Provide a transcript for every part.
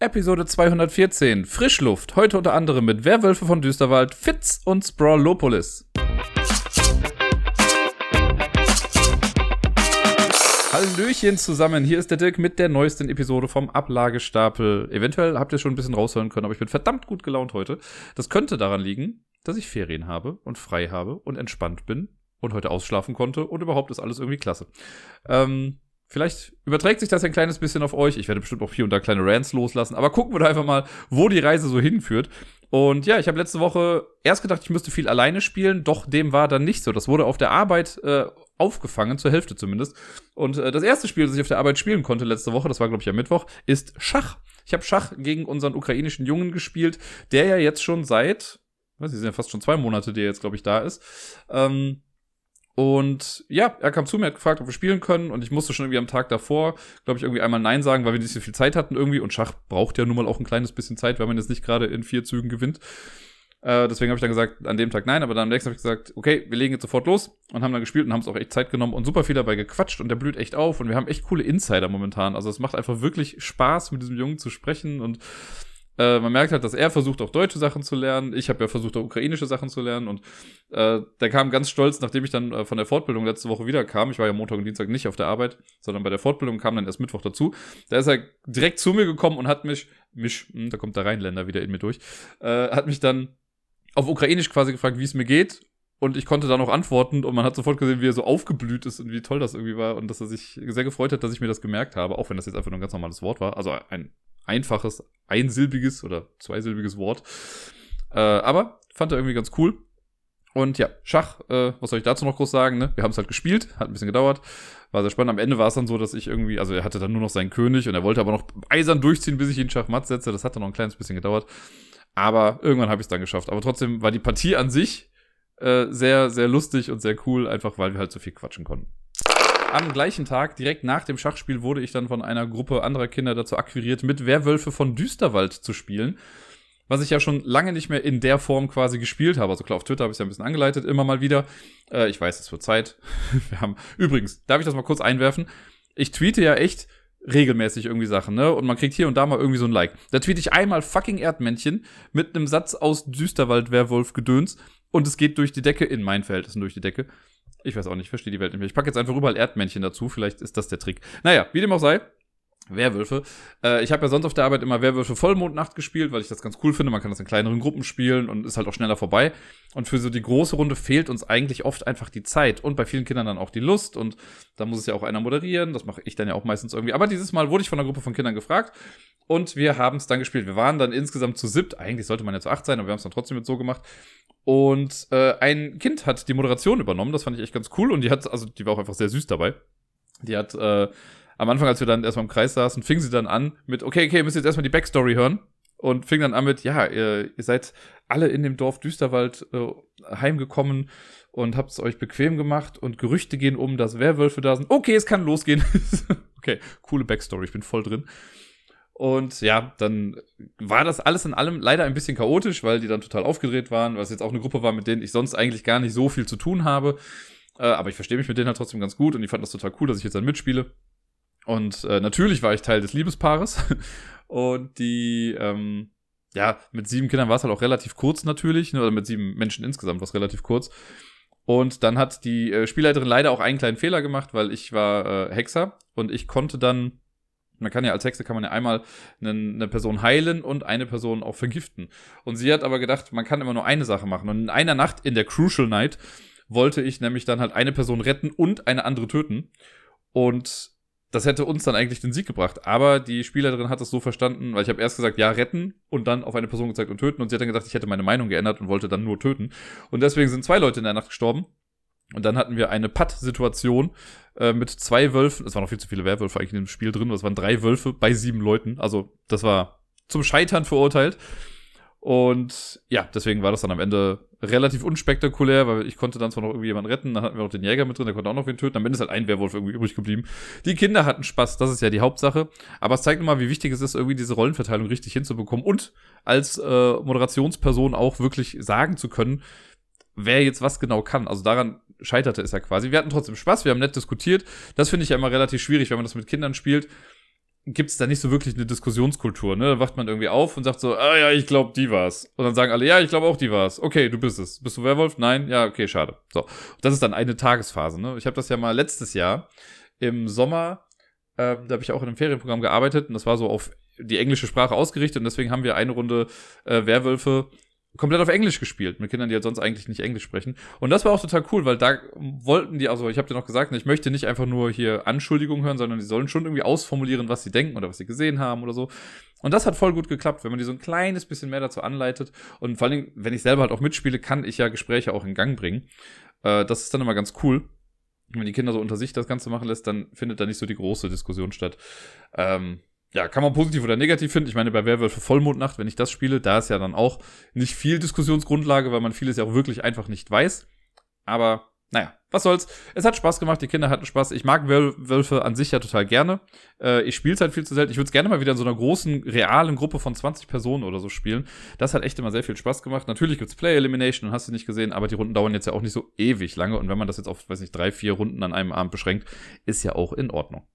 Episode 214 Frischluft. Heute unter anderem mit Werwölfe von Düsterwald, Fitz und Sprawlopolis. Hallöchen zusammen, hier ist der Dirk mit der neuesten Episode vom Ablagestapel. Eventuell habt ihr schon ein bisschen raushören können, aber ich bin verdammt gut gelaunt heute. Das könnte daran liegen, dass ich Ferien habe und frei habe und entspannt bin und heute ausschlafen konnte und überhaupt ist alles irgendwie klasse. Ähm, Vielleicht überträgt sich das ein kleines bisschen auf euch. Ich werde bestimmt auch hier und da kleine Rants loslassen. Aber gucken wir da einfach mal, wo die Reise so hinführt. Und ja, ich habe letzte Woche erst gedacht, ich müsste viel alleine spielen. Doch dem war dann nicht so. Das wurde auf der Arbeit äh, aufgefangen, zur Hälfte zumindest. Und äh, das erste Spiel, das ich auf der Arbeit spielen konnte letzte Woche, das war glaube ich am Mittwoch, ist Schach. Ich habe Schach gegen unseren ukrainischen Jungen gespielt, der ja jetzt schon seit, was, sind ja fast schon zwei Monate, der jetzt glaube ich da ist. Ähm, und ja, er kam zu mir, hat gefragt, ob wir spielen können. Und ich musste schon irgendwie am Tag davor, glaube ich, irgendwie einmal Nein sagen, weil wir nicht so viel Zeit hatten irgendwie. Und Schach braucht ja nun mal auch ein kleines bisschen Zeit, weil man jetzt nicht gerade in vier Zügen gewinnt. Äh, deswegen habe ich dann gesagt, an dem Tag nein, aber dann am nächsten habe ich gesagt, okay, wir legen jetzt sofort los und haben dann gespielt und haben es auch echt Zeit genommen und super viel dabei gequatscht und der blüht echt auf und wir haben echt coole Insider momentan. Also es macht einfach wirklich Spaß, mit diesem Jungen zu sprechen und äh, man merkt halt, dass er versucht, auch deutsche Sachen zu lernen. Ich habe ja versucht, auch ukrainische Sachen zu lernen. Und äh, der kam ganz stolz, nachdem ich dann äh, von der Fortbildung letzte Woche wieder kam. Ich war ja Montag und Dienstag nicht auf der Arbeit, sondern bei der Fortbildung kam dann erst Mittwoch dazu. Da ist er direkt zu mir gekommen und hat mich, mich, hm, da kommt der Rheinländer wieder in mir durch, äh, hat mich dann auf Ukrainisch quasi gefragt, wie es mir geht. Und ich konnte dann auch antworten und man hat sofort gesehen, wie er so aufgeblüht ist und wie toll das irgendwie war und dass er sich sehr gefreut hat, dass ich mir das gemerkt habe, auch wenn das jetzt einfach nur ein ganz normales Wort war. Also ein einfaches, einsilbiges oder zweisilbiges Wort. Äh, aber fand er irgendwie ganz cool. Und ja, Schach, äh, was soll ich dazu noch groß sagen? Ne? Wir haben es halt gespielt, hat ein bisschen gedauert, war sehr spannend. Am Ende war es dann so, dass ich irgendwie, also er hatte dann nur noch seinen König und er wollte aber noch eisern durchziehen, bis ich ihn Schachmatt setze. Das hat dann noch ein kleines bisschen gedauert. Aber irgendwann habe ich es dann geschafft. Aber trotzdem war die Partie an sich äh, sehr, sehr lustig und sehr cool, einfach weil wir halt so viel quatschen konnten am gleichen Tag, direkt nach dem Schachspiel, wurde ich dann von einer Gruppe anderer Kinder dazu akquiriert, mit Werwölfe von Düsterwald zu spielen. Was ich ja schon lange nicht mehr in der Form quasi gespielt habe. Also klar, auf Twitter habe ich es ja ein bisschen angeleitet, immer mal wieder. Äh, ich weiß, es wird Zeit. Wir haben. Übrigens, darf ich das mal kurz einwerfen? Ich tweete ja echt regelmäßig irgendwie Sachen, ne? Und man kriegt hier und da mal irgendwie so ein Like. Da tweete ich einmal fucking Erdmännchen mit einem Satz aus Düsterwald-Werwolf-Gedöns und es geht durch die Decke, in meinen Verhältnissen durch die Decke. Ich weiß auch nicht, ich verstehe die Welt nicht mehr. Ich packe jetzt einfach überall Erdmännchen dazu, vielleicht ist das der Trick. Naja, wie dem auch sei. Werwölfe. Äh, ich habe ja sonst auf der Arbeit immer Werwölfe Vollmondnacht gespielt, weil ich das ganz cool finde. Man kann das in kleineren Gruppen spielen und ist halt auch schneller vorbei. Und für so die große Runde fehlt uns eigentlich oft einfach die Zeit und bei vielen Kindern dann auch die Lust. Und da muss es ja auch einer moderieren. Das mache ich dann ja auch meistens irgendwie. Aber dieses Mal wurde ich von einer Gruppe von Kindern gefragt und wir haben es dann gespielt. Wir waren dann insgesamt zu siebt. Eigentlich sollte man ja zu acht sein, aber wir haben es dann trotzdem mit so gemacht. Und äh, ein Kind hat die Moderation übernommen, das fand ich echt ganz cool. Und die hat, also die war auch einfach sehr süß dabei. Die hat äh, am Anfang, als wir dann erstmal im Kreis saßen, fing sie dann an mit, okay, okay, ihr müsst jetzt erstmal die Backstory hören. Und fing dann an mit, ja, ihr, ihr seid alle in dem Dorf Düsterwald äh, heimgekommen und habt es euch bequem gemacht und Gerüchte gehen um, dass Werwölfe da sind. Okay, es kann losgehen. okay, coole Backstory, ich bin voll drin. Und ja, dann war das alles in allem leider ein bisschen chaotisch, weil die dann total aufgedreht waren, weil es jetzt auch eine Gruppe war, mit denen ich sonst eigentlich gar nicht so viel zu tun habe. Äh, aber ich verstehe mich mit denen halt trotzdem ganz gut und die fanden das total cool, dass ich jetzt dann mitspiele. Und äh, natürlich war ich Teil des Liebespaares. und die, ähm, ja, mit sieben Kindern war es halt auch relativ kurz natürlich, ne, oder mit sieben Menschen insgesamt war es relativ kurz. Und dann hat die äh, Spielleiterin leider auch einen kleinen Fehler gemacht, weil ich war äh, Hexer und ich konnte dann man kann ja als Hexe kann man ja einmal eine, eine, Person heilen und eine Person auch vergiften. Und sie hat aber gedacht, man kann immer nur eine Sache machen. Und in einer Nacht, in der Crucial Night, wollte ich nämlich dann halt eine Person retten und eine andere töten. Und das hätte uns dann eigentlich den Sieg gebracht. Aber die Spielerin hat es so verstanden, weil ich habe erst gesagt, ja, retten und dann auf eine Person gezeigt und töten. Und sie hat dann gedacht, ich hätte meine Meinung geändert und wollte dann nur töten. Und deswegen sind zwei Leute in der Nacht gestorben. Und dann hatten wir eine Putt-Situation äh, mit zwei Wölfen. Es waren noch viel zu viele Werwölfe eigentlich in dem Spiel drin. Es waren drei Wölfe bei sieben Leuten. Also das war zum Scheitern verurteilt. Und ja, deswegen war das dann am Ende relativ unspektakulär, weil ich konnte dann zwar noch irgendwie jemanden retten, dann hatten wir noch den Jäger mit drin, der konnte auch noch wen töten. Am Ende ist halt ein Werwolf irgendwie übrig geblieben. Die Kinder hatten Spaß, das ist ja die Hauptsache. Aber es zeigt nochmal, wie wichtig es ist, irgendwie diese Rollenverteilung richtig hinzubekommen und als äh, Moderationsperson auch wirklich sagen zu können, wer jetzt was genau kann. Also daran scheiterte es ja quasi. Wir hatten trotzdem Spaß, wir haben nett diskutiert. Das finde ich ja immer relativ schwierig, wenn man das mit Kindern spielt. Gibt es da nicht so wirklich eine Diskussionskultur. Ne? Da wacht man irgendwie auf und sagt so, ah ja, ich glaube, die war's. Und dann sagen alle, ja, ich glaube auch, die war's. Okay, du bist es. Bist du Werwolf? Nein? Ja, okay, schade. So, das ist dann eine Tagesphase. Ne? Ich habe das ja mal letztes Jahr im Sommer, äh, da habe ich auch in einem Ferienprogramm gearbeitet und das war so auf die englische Sprache ausgerichtet und deswegen haben wir eine Runde äh, Werwölfe komplett auf Englisch gespielt, mit Kindern, die halt sonst eigentlich nicht Englisch sprechen. Und das war auch total cool, weil da wollten die, also ich habe dir noch gesagt, ich möchte nicht einfach nur hier Anschuldigungen hören, sondern die sollen schon irgendwie ausformulieren, was sie denken oder was sie gesehen haben oder so. Und das hat voll gut geklappt, wenn man die so ein kleines bisschen mehr dazu anleitet. Und vor allen Dingen, wenn ich selber halt auch mitspiele, kann ich ja Gespräche auch in Gang bringen. Äh, das ist dann immer ganz cool. Wenn die Kinder so unter sich das Ganze machen lässt, dann findet da nicht so die große Diskussion statt. Ähm, ja, kann man positiv oder negativ finden. Ich meine, bei Werwölfe Vollmondnacht, wenn ich das spiele, da ist ja dann auch nicht viel Diskussionsgrundlage, weil man vieles ja auch wirklich einfach nicht weiß. Aber naja, was soll's. Es hat Spaß gemacht, die Kinder hatten Spaß. Ich mag Wölfe an sich ja total gerne. Äh, ich spiele es halt viel zu selten. Ich würde es gerne mal wieder in so einer großen, realen Gruppe von 20 Personen oder so spielen. Das hat echt immer sehr viel Spaß gemacht. Natürlich gibt's Play Elimination und hast du nicht gesehen, aber die Runden dauern jetzt ja auch nicht so ewig lange. Und wenn man das jetzt auf, weiß nicht, drei, vier Runden an einem Abend beschränkt, ist ja auch in Ordnung.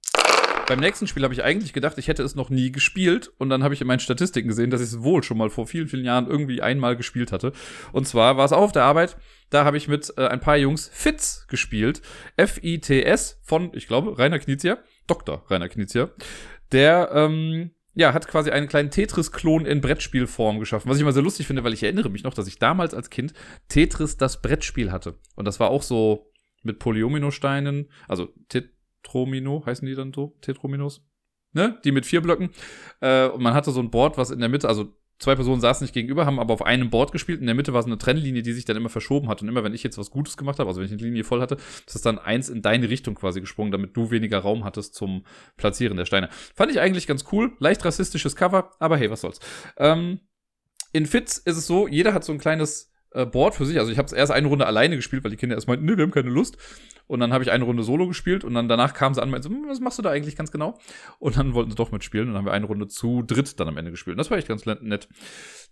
Beim nächsten Spiel habe ich eigentlich gedacht, ich hätte es noch nie gespielt. Und dann habe ich in meinen Statistiken gesehen, dass ich es wohl schon mal vor vielen, vielen Jahren irgendwie einmal gespielt hatte. Und zwar war es auch auf der Arbeit. Da habe ich mit äh, ein paar Jungs Fitz gespielt. F-I-T-S von, ich glaube, Rainer Knizia. Dr. Rainer Knizia. Der, ähm, ja, hat quasi einen kleinen Tetris-Klon in Brettspielform geschaffen. Was ich immer sehr lustig finde, weil ich erinnere mich noch, dass ich damals als Kind Tetris das Brettspiel hatte. Und das war auch so mit Polyomino-Steinen, also Tet Tetromino, heißen die dann so? Tetrominos? Ne? Die mit vier Blöcken. Äh, und man hatte so ein Board, was in der Mitte, also zwei Personen saßen nicht gegenüber, haben aber auf einem Board gespielt. In der Mitte war so eine Trennlinie, die sich dann immer verschoben hat. Und immer, wenn ich jetzt was Gutes gemacht habe, also wenn ich eine Linie voll hatte, ist das dann eins in deine Richtung quasi gesprungen, damit du weniger Raum hattest zum Platzieren der Steine. Fand ich eigentlich ganz cool. Leicht rassistisches Cover, aber hey, was soll's. Ähm, in Fitz ist es so, jeder hat so ein kleines äh, Board für sich. Also ich habe es erst eine Runde alleine gespielt, weil die Kinder erst meinten, nee, wir haben keine Lust. Und dann habe ich eine Runde Solo gespielt und dann danach kamen sie an und meinten, hm, was machst du da eigentlich ganz genau? Und dann wollten sie doch mitspielen und dann haben wir eine Runde zu dritt dann am Ende gespielt. Und das war echt ganz nett.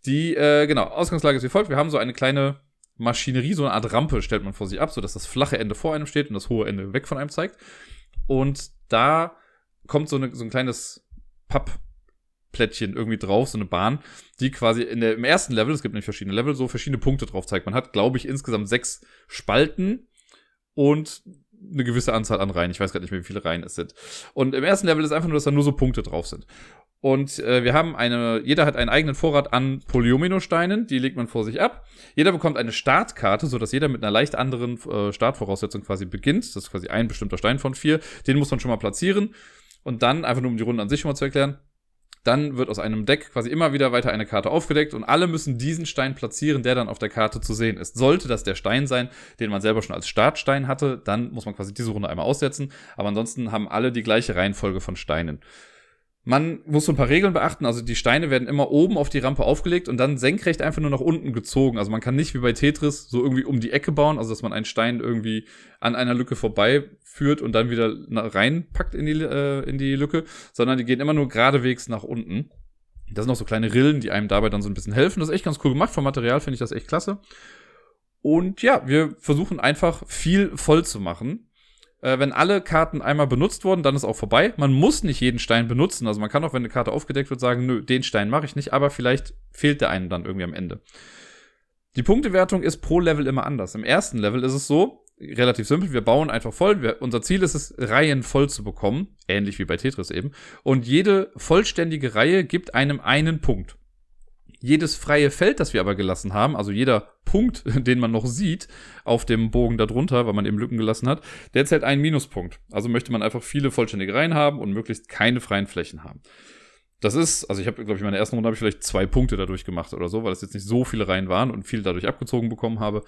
Die, äh, genau, Ausgangslage ist wie folgt. Wir haben so eine kleine Maschinerie, so eine Art Rampe stellt man vor sich ab, sodass das flache Ende vor einem steht und das hohe Ende weg von einem zeigt. Und da kommt so, eine, so ein kleines Pappplättchen irgendwie drauf, so eine Bahn, die quasi in der, im ersten Level, es gibt nämlich verschiedene Level, so verschiedene Punkte drauf zeigt. Man hat, glaube ich, insgesamt sechs Spalten und eine gewisse Anzahl an Reihen. Ich weiß gerade nicht mehr, wie viele Reihen es sind. Und im ersten Level ist einfach nur, dass da nur so Punkte drauf sind. Und äh, wir haben eine, jeder hat einen eigenen Vorrat an Polyomino-Steinen, die legt man vor sich ab. Jeder bekommt eine Startkarte, so dass jeder mit einer leicht anderen äh, Startvoraussetzung quasi beginnt. Das ist quasi ein bestimmter Stein von vier. Den muss man schon mal platzieren. Und dann, einfach nur um die Runde an sich schon mal zu erklären, dann wird aus einem Deck quasi immer wieder weiter eine Karte aufgedeckt und alle müssen diesen Stein platzieren, der dann auf der Karte zu sehen ist. Sollte das der Stein sein, den man selber schon als Startstein hatte, dann muss man quasi diese Runde einmal aussetzen. Aber ansonsten haben alle die gleiche Reihenfolge von Steinen. Man muss so ein paar Regeln beachten. Also die Steine werden immer oben auf die Rampe aufgelegt und dann senkrecht einfach nur nach unten gezogen. Also man kann nicht wie bei Tetris so irgendwie um die Ecke bauen, also dass man einen Stein irgendwie an einer Lücke vorbeiführt und dann wieder reinpackt in die, äh, in die Lücke, sondern die gehen immer nur geradewegs nach unten. Das sind noch so kleine Rillen, die einem dabei dann so ein bisschen helfen. Das ist echt ganz cool gemacht. Vom Material finde ich das echt klasse. Und ja, wir versuchen einfach viel voll zu machen äh, wenn alle Karten einmal benutzt wurden, dann ist auch vorbei. Man muss nicht jeden Stein benutzen. Also man kann auch, wenn eine Karte aufgedeckt wird, sagen, nö, den Stein mache ich nicht, aber vielleicht fehlt der einen dann irgendwie am Ende. Die Punktewertung ist pro Level immer anders. Im ersten Level ist es so, relativ simpel, wir bauen einfach voll. Wir, unser Ziel ist es, Reihen voll zu bekommen, ähnlich wie bei Tetris eben. Und jede vollständige Reihe gibt einem einen Punkt. Jedes freie Feld, das wir aber gelassen haben, also jeder Punkt, den man noch sieht auf dem Bogen darunter, weil man eben Lücken gelassen hat, der zählt einen Minuspunkt. Also möchte man einfach viele vollständige Reihen haben und möglichst keine freien Flächen haben. Das ist, also ich habe, glaube ich, in meiner ersten Runde habe ich vielleicht zwei Punkte dadurch gemacht oder so, weil es jetzt nicht so viele Reihen waren und viel dadurch abgezogen bekommen habe.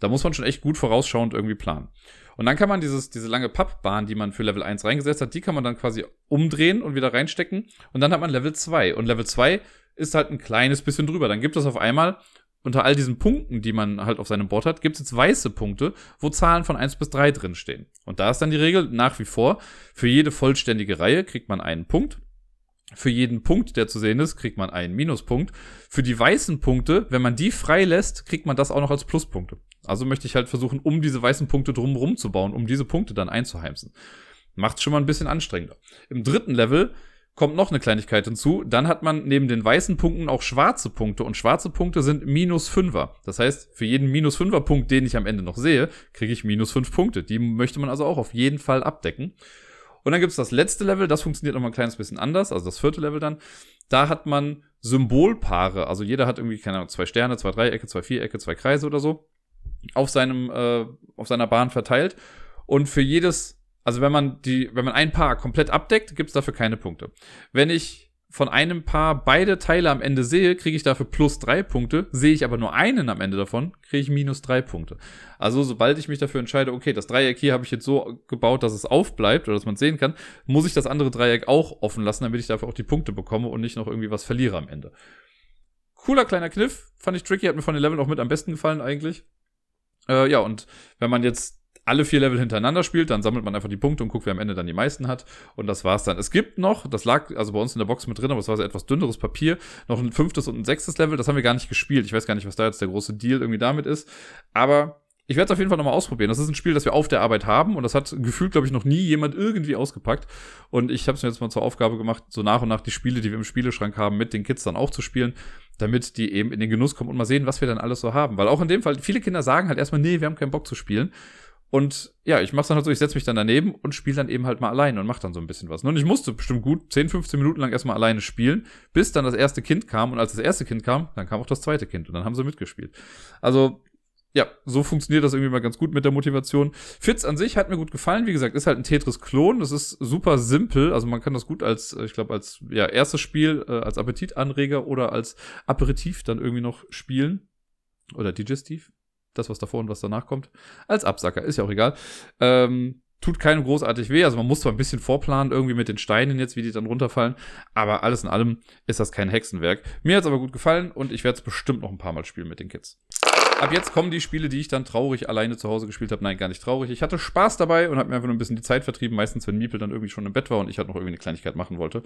Da muss man schon echt gut vorausschauend irgendwie planen. Und dann kann man dieses, diese lange Pappbahn, die man für Level 1 reingesetzt hat, die kann man dann quasi umdrehen und wieder reinstecken. Und dann hat man Level 2. Und Level 2 ist halt ein kleines bisschen drüber. Dann gibt es auf einmal unter all diesen Punkten, die man halt auf seinem Board hat, gibt es jetzt weiße Punkte, wo Zahlen von 1 bis 3 drin stehen. Und da ist dann die Regel nach wie vor, für jede vollständige Reihe kriegt man einen Punkt. Für jeden Punkt, der zu sehen ist, kriegt man einen Minuspunkt. Für die weißen Punkte, wenn man die frei lässt, kriegt man das auch noch als Pluspunkte. Also möchte ich halt versuchen, um diese weißen Punkte drumherum zu bauen, um diese Punkte dann einzuheimsen. Macht schon mal ein bisschen anstrengender. Im dritten Level kommt noch eine Kleinigkeit hinzu. Dann hat man neben den weißen Punkten auch schwarze Punkte und schwarze Punkte sind minus Fünfer. Das heißt, für jeden minus Fünfer Punkt, den ich am Ende noch sehe, kriege ich minus fünf Punkte. Die möchte man also auch auf jeden Fall abdecken. Und dann gibt's das letzte Level, das funktioniert noch mal ein kleines bisschen anders, also das vierte Level dann. Da hat man Symbolpaare, also jeder hat irgendwie, keine Ahnung, zwei Sterne, zwei Dreiecke, zwei Vierecke, zwei Kreise oder so, auf seinem, äh, auf seiner Bahn verteilt. Und für jedes also wenn man die, wenn man ein Paar komplett abdeckt, gibt's dafür keine Punkte. Wenn ich von einem Paar beide Teile am Ende sehe, kriege ich dafür plus drei Punkte. Sehe ich aber nur einen am Ende davon, kriege ich minus drei Punkte. Also sobald ich mich dafür entscheide, okay, das Dreieck hier habe ich jetzt so gebaut, dass es aufbleibt oder dass man sehen kann, muss ich das andere Dreieck auch offen lassen, damit ich dafür auch die Punkte bekomme und nicht noch irgendwie was verliere am Ende. Cooler kleiner Kniff, fand ich tricky, hat mir von den Leveln auch mit am besten gefallen eigentlich. Äh, ja, und wenn man jetzt alle vier Level hintereinander spielt, dann sammelt man einfach die Punkte und guckt, wer am Ende dann die meisten hat. Und das war's dann. Es gibt noch, das lag also bei uns in der Box mit drin, aber es war so etwas dünneres Papier, noch ein fünftes und ein sechstes Level. Das haben wir gar nicht gespielt. Ich weiß gar nicht, was da jetzt der große Deal irgendwie damit ist. Aber ich werde es auf jeden Fall nochmal ausprobieren. Das ist ein Spiel, das wir auf der Arbeit haben und das hat gefühlt, glaube ich, noch nie jemand irgendwie ausgepackt. Und ich habe es mir jetzt mal zur Aufgabe gemacht, so nach und nach die Spiele, die wir im Spieleschrank haben, mit den Kids dann auch zu spielen, damit die eben in den Genuss kommen und mal sehen, was wir dann alles so haben. Weil auch in dem Fall, viele Kinder sagen halt erstmal, nee, wir haben keinen Bock zu spielen. Und ja, ich mach's dann halt so, ich setze mich dann daneben und spiele dann eben halt mal alleine und mach dann so ein bisschen was. Und ich musste bestimmt gut 10, 15 Minuten lang erstmal alleine spielen, bis dann das erste Kind kam. Und als das erste Kind kam, dann kam auch das zweite Kind und dann haben sie mitgespielt. Also, ja, so funktioniert das irgendwie mal ganz gut mit der Motivation. Fitz an sich hat mir gut gefallen. Wie gesagt, ist halt ein Tetris-Klon. Das ist super simpel. Also man kann das gut als, ich glaube, als ja, erstes Spiel, äh, als Appetitanreger oder als Aperitif dann irgendwie noch spielen. Oder Digestiv das, was davor und was danach kommt, als Absacker. Ist ja auch egal. Ähm, tut keinem großartig weh. Also man muss zwar ein bisschen vorplanen, irgendwie mit den Steinen jetzt, wie die dann runterfallen, aber alles in allem ist das kein Hexenwerk. Mir hat's aber gut gefallen und ich werde es bestimmt noch ein paar Mal spielen mit den Kids. Ab jetzt kommen die Spiele, die ich dann traurig alleine zu Hause gespielt habe. Nein, gar nicht traurig. Ich hatte Spaß dabei und habe mir einfach nur ein bisschen die Zeit vertrieben. Meistens, wenn Miepel dann irgendwie schon im Bett war und ich halt noch irgendwie eine Kleinigkeit machen wollte.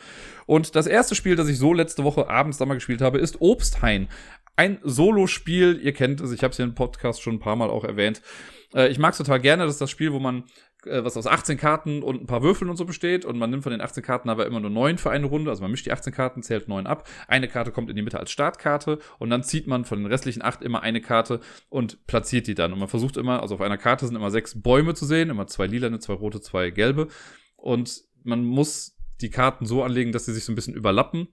Und das erste Spiel, das ich so letzte Woche abends da mal gespielt habe, ist Obsthain ein Solo-Spiel. Ihr kennt es, ich habe es hier im Podcast schon ein paar Mal auch erwähnt. Äh, ich mag es total gerne. Das ist das Spiel, wo man äh, was aus 18 Karten und ein paar Würfeln und so besteht. Und man nimmt von den 18 Karten aber immer nur 9 für eine Runde. Also man mischt die 18 Karten, zählt 9 ab. Eine Karte kommt in die Mitte als Startkarte und dann zieht man von den restlichen 8 immer eine Karte und platziert die dann. Und man versucht immer, also auf einer Karte sind immer sechs Bäume zu sehen, immer zwei lilane, zwei rote, zwei gelbe. Und man muss die Karten so anlegen, dass sie sich so ein bisschen überlappen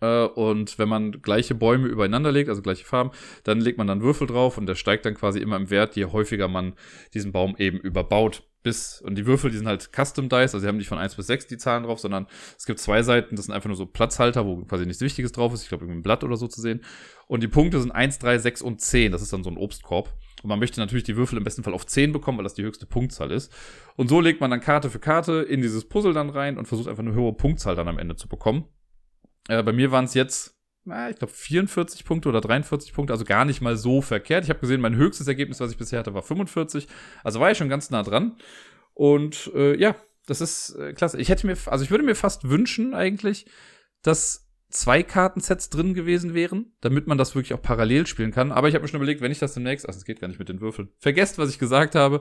äh, und wenn man gleiche Bäume übereinander legt, also gleiche Farben, dann legt man dann Würfel drauf und der steigt dann quasi immer im Wert, je häufiger man diesen Baum eben überbaut. Bis, und die Würfel, die sind halt Custom Dice, also sie haben nicht von 1 bis 6 die Zahlen drauf, sondern es gibt zwei Seiten, das sind einfach nur so Platzhalter, wo quasi nichts Wichtiges drauf ist, ich glaube irgendwie ein Blatt oder so zu sehen. Und die Punkte sind 1, 3, 6 und 10, das ist dann so ein Obstkorb. Und man möchte natürlich die Würfel im besten Fall auf 10 bekommen, weil das die höchste Punktzahl ist. Und so legt man dann Karte für Karte in dieses Puzzle dann rein und versucht einfach eine höhere Punktzahl dann am Ende zu bekommen. Äh, bei mir waren es jetzt, na, ich glaube, 44 Punkte oder 43 Punkte, also gar nicht mal so verkehrt. Ich habe gesehen, mein höchstes Ergebnis, was ich bisher hatte, war 45. Also war ich schon ganz nah dran. Und äh, ja, das ist äh, klasse. Ich hätte mir, also ich würde mir fast wünschen eigentlich, dass zwei Kartensets drin gewesen wären, damit man das wirklich auch parallel spielen kann. Aber ich habe mir schon überlegt, wenn ich das demnächst, also es geht gar nicht mit den Würfeln, vergesst, was ich gesagt habe.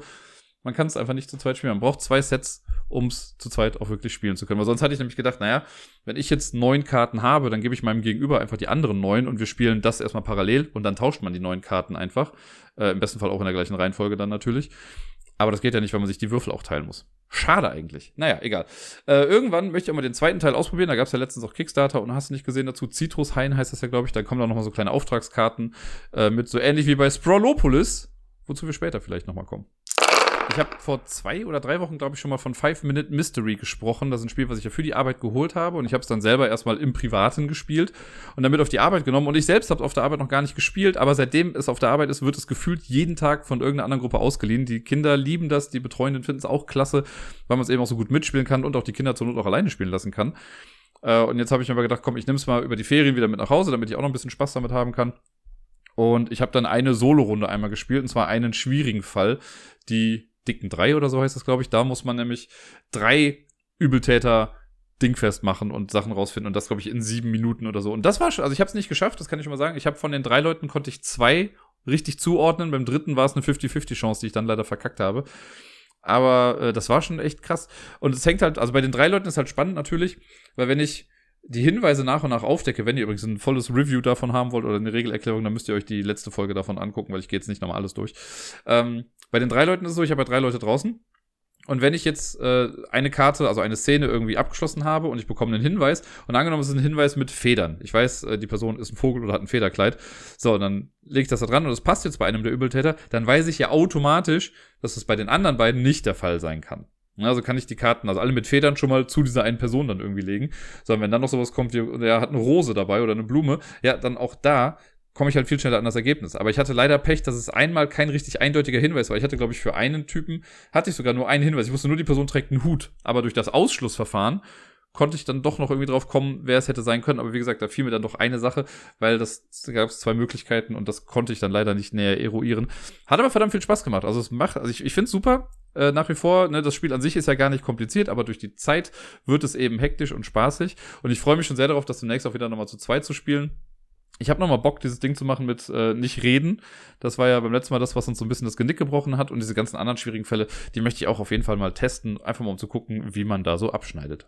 Man kann es einfach nicht zu zweit spielen. Man braucht zwei Sets, um es zu zweit auch wirklich spielen zu können. Weil sonst hatte ich nämlich gedacht, naja, wenn ich jetzt neun Karten habe, dann gebe ich meinem Gegenüber einfach die anderen neun und wir spielen das erstmal parallel und dann tauscht man die neun Karten einfach. Äh, Im besten Fall auch in der gleichen Reihenfolge dann natürlich. Aber das geht ja nicht, weil man sich die Würfel auch teilen muss. Schade eigentlich. Naja, egal. Äh, irgendwann möchte ich auch mal den zweiten Teil ausprobieren. Da gab es ja letztens auch Kickstarter und hast du nicht gesehen dazu. Citrus Hain heißt das ja, glaube ich. Da kommen dann nochmal so kleine Auftragskarten äh, mit so ähnlich wie bei Sprawlopolis, wozu wir später vielleicht nochmal kommen. Vor zwei oder drei Wochen, glaube ich, schon mal von Five Minute Mystery gesprochen. Das ist ein Spiel, was ich ja für die Arbeit geholt habe. Und ich habe es dann selber erstmal im Privaten gespielt und damit auf die Arbeit genommen. Und ich selbst habe auf der Arbeit noch gar nicht gespielt. Aber seitdem es auf der Arbeit ist, wird es gefühlt jeden Tag von irgendeiner anderen Gruppe ausgeliehen. Die Kinder lieben das, die Betreuenden finden es auch klasse, weil man es eben auch so gut mitspielen kann und auch die Kinder zur Not auch alleine spielen lassen kann. Äh, und jetzt habe ich mir aber gedacht, komm, ich nehme es mal über die Ferien wieder mit nach Hause, damit ich auch noch ein bisschen Spaß damit haben kann. Und ich habe dann eine Solo-Runde einmal gespielt, und zwar einen schwierigen Fall, die dicken drei oder so heißt das, glaube ich. Da muss man nämlich drei Übeltäter dingfest machen und Sachen rausfinden und das, glaube ich, in sieben Minuten oder so. Und das war schon, also ich habe es nicht geschafft, das kann ich schon mal sagen. Ich habe von den drei Leuten konnte ich zwei richtig zuordnen. Beim dritten war es eine 50-50 Chance, die ich dann leider verkackt habe. Aber äh, das war schon echt krass. Und es hängt halt, also bei den drei Leuten ist halt spannend natürlich, weil wenn ich die Hinweise nach und nach aufdecke, wenn ihr übrigens ein volles Review davon haben wollt oder eine Regelerklärung, dann müsst ihr euch die letzte Folge davon angucken, weil ich gehe jetzt nicht nochmal alles durch. Ähm, bei den drei Leuten ist es so, ich habe ja drei Leute draußen. Und wenn ich jetzt äh, eine Karte, also eine Szene irgendwie abgeschlossen habe und ich bekomme einen Hinweis und angenommen es ist ein Hinweis mit Federn. Ich weiß, äh, die Person ist ein Vogel oder hat ein Federkleid. So, und dann lege ich das da dran und das passt jetzt bei einem der Übeltäter, dann weiß ich ja automatisch, dass es bei den anderen beiden nicht der Fall sein kann. Also kann ich die Karten, also alle mit Federn schon mal zu dieser einen Person dann irgendwie legen. Sondern wenn dann noch sowas kommt, wie, der hat eine Rose dabei oder eine Blume, ja, dann auch da komme ich halt viel schneller an das Ergebnis. Aber ich hatte leider Pech, dass es einmal kein richtig eindeutiger Hinweis war. Ich hatte, glaube ich, für einen Typen, hatte ich sogar nur einen Hinweis. Ich wusste nur, die Person trägt einen Hut. Aber durch das Ausschlussverfahren konnte ich dann doch noch irgendwie drauf kommen, wer es hätte sein können. Aber wie gesagt, da fiel mir dann doch eine Sache, weil das da gab es zwei Möglichkeiten und das konnte ich dann leider nicht näher eruieren. Hat aber verdammt viel Spaß gemacht. Also es macht, also ich, ich finde es super. Äh, nach wie vor, ne, das Spiel an sich ist ja gar nicht kompliziert, aber durch die Zeit wird es eben hektisch und spaßig. Und ich freue mich schon sehr darauf, das demnächst auch wieder nochmal zu zweit zu spielen. Ich habe nochmal Bock, dieses Ding zu machen mit äh, nicht reden. Das war ja beim letzten Mal das, was uns so ein bisschen das Genick gebrochen hat. Und diese ganzen anderen schwierigen Fälle, die möchte ich auch auf jeden Fall mal testen, einfach mal um zu gucken, wie man da so abschneidet.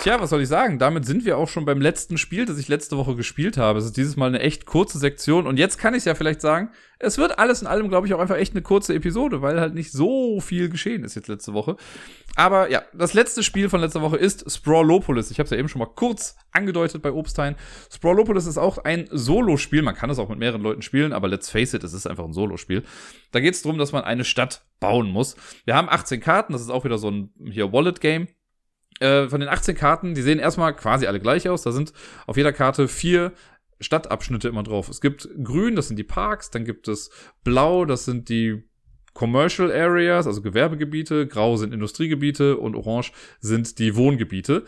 Tja, was soll ich sagen? Damit sind wir auch schon beim letzten Spiel, das ich letzte Woche gespielt habe. Es ist dieses Mal eine echt kurze Sektion. Und jetzt kann ich ja vielleicht sagen, es wird alles in allem, glaube ich, auch einfach echt eine kurze Episode, weil halt nicht so viel geschehen ist jetzt letzte Woche. Aber ja, das letzte Spiel von letzter Woche ist Sprawlopolis. Ich habe es ja eben schon mal kurz angedeutet bei Obstein. Sprawlopolis ist auch ein Solospiel. Man kann es auch mit mehreren Leuten spielen, aber let's face it, es ist einfach ein Solospiel. Da geht es darum, dass man eine Stadt bauen muss. Wir haben 18 Karten, das ist auch wieder so ein hier Wallet-Game. Äh, von den 18 Karten, die sehen erstmal quasi alle gleich aus. Da sind auf jeder Karte vier Stadtabschnitte immer drauf. Es gibt grün, das sind die Parks, dann gibt es blau, das sind die Commercial Areas, also Gewerbegebiete, grau sind Industriegebiete und orange sind die Wohngebiete.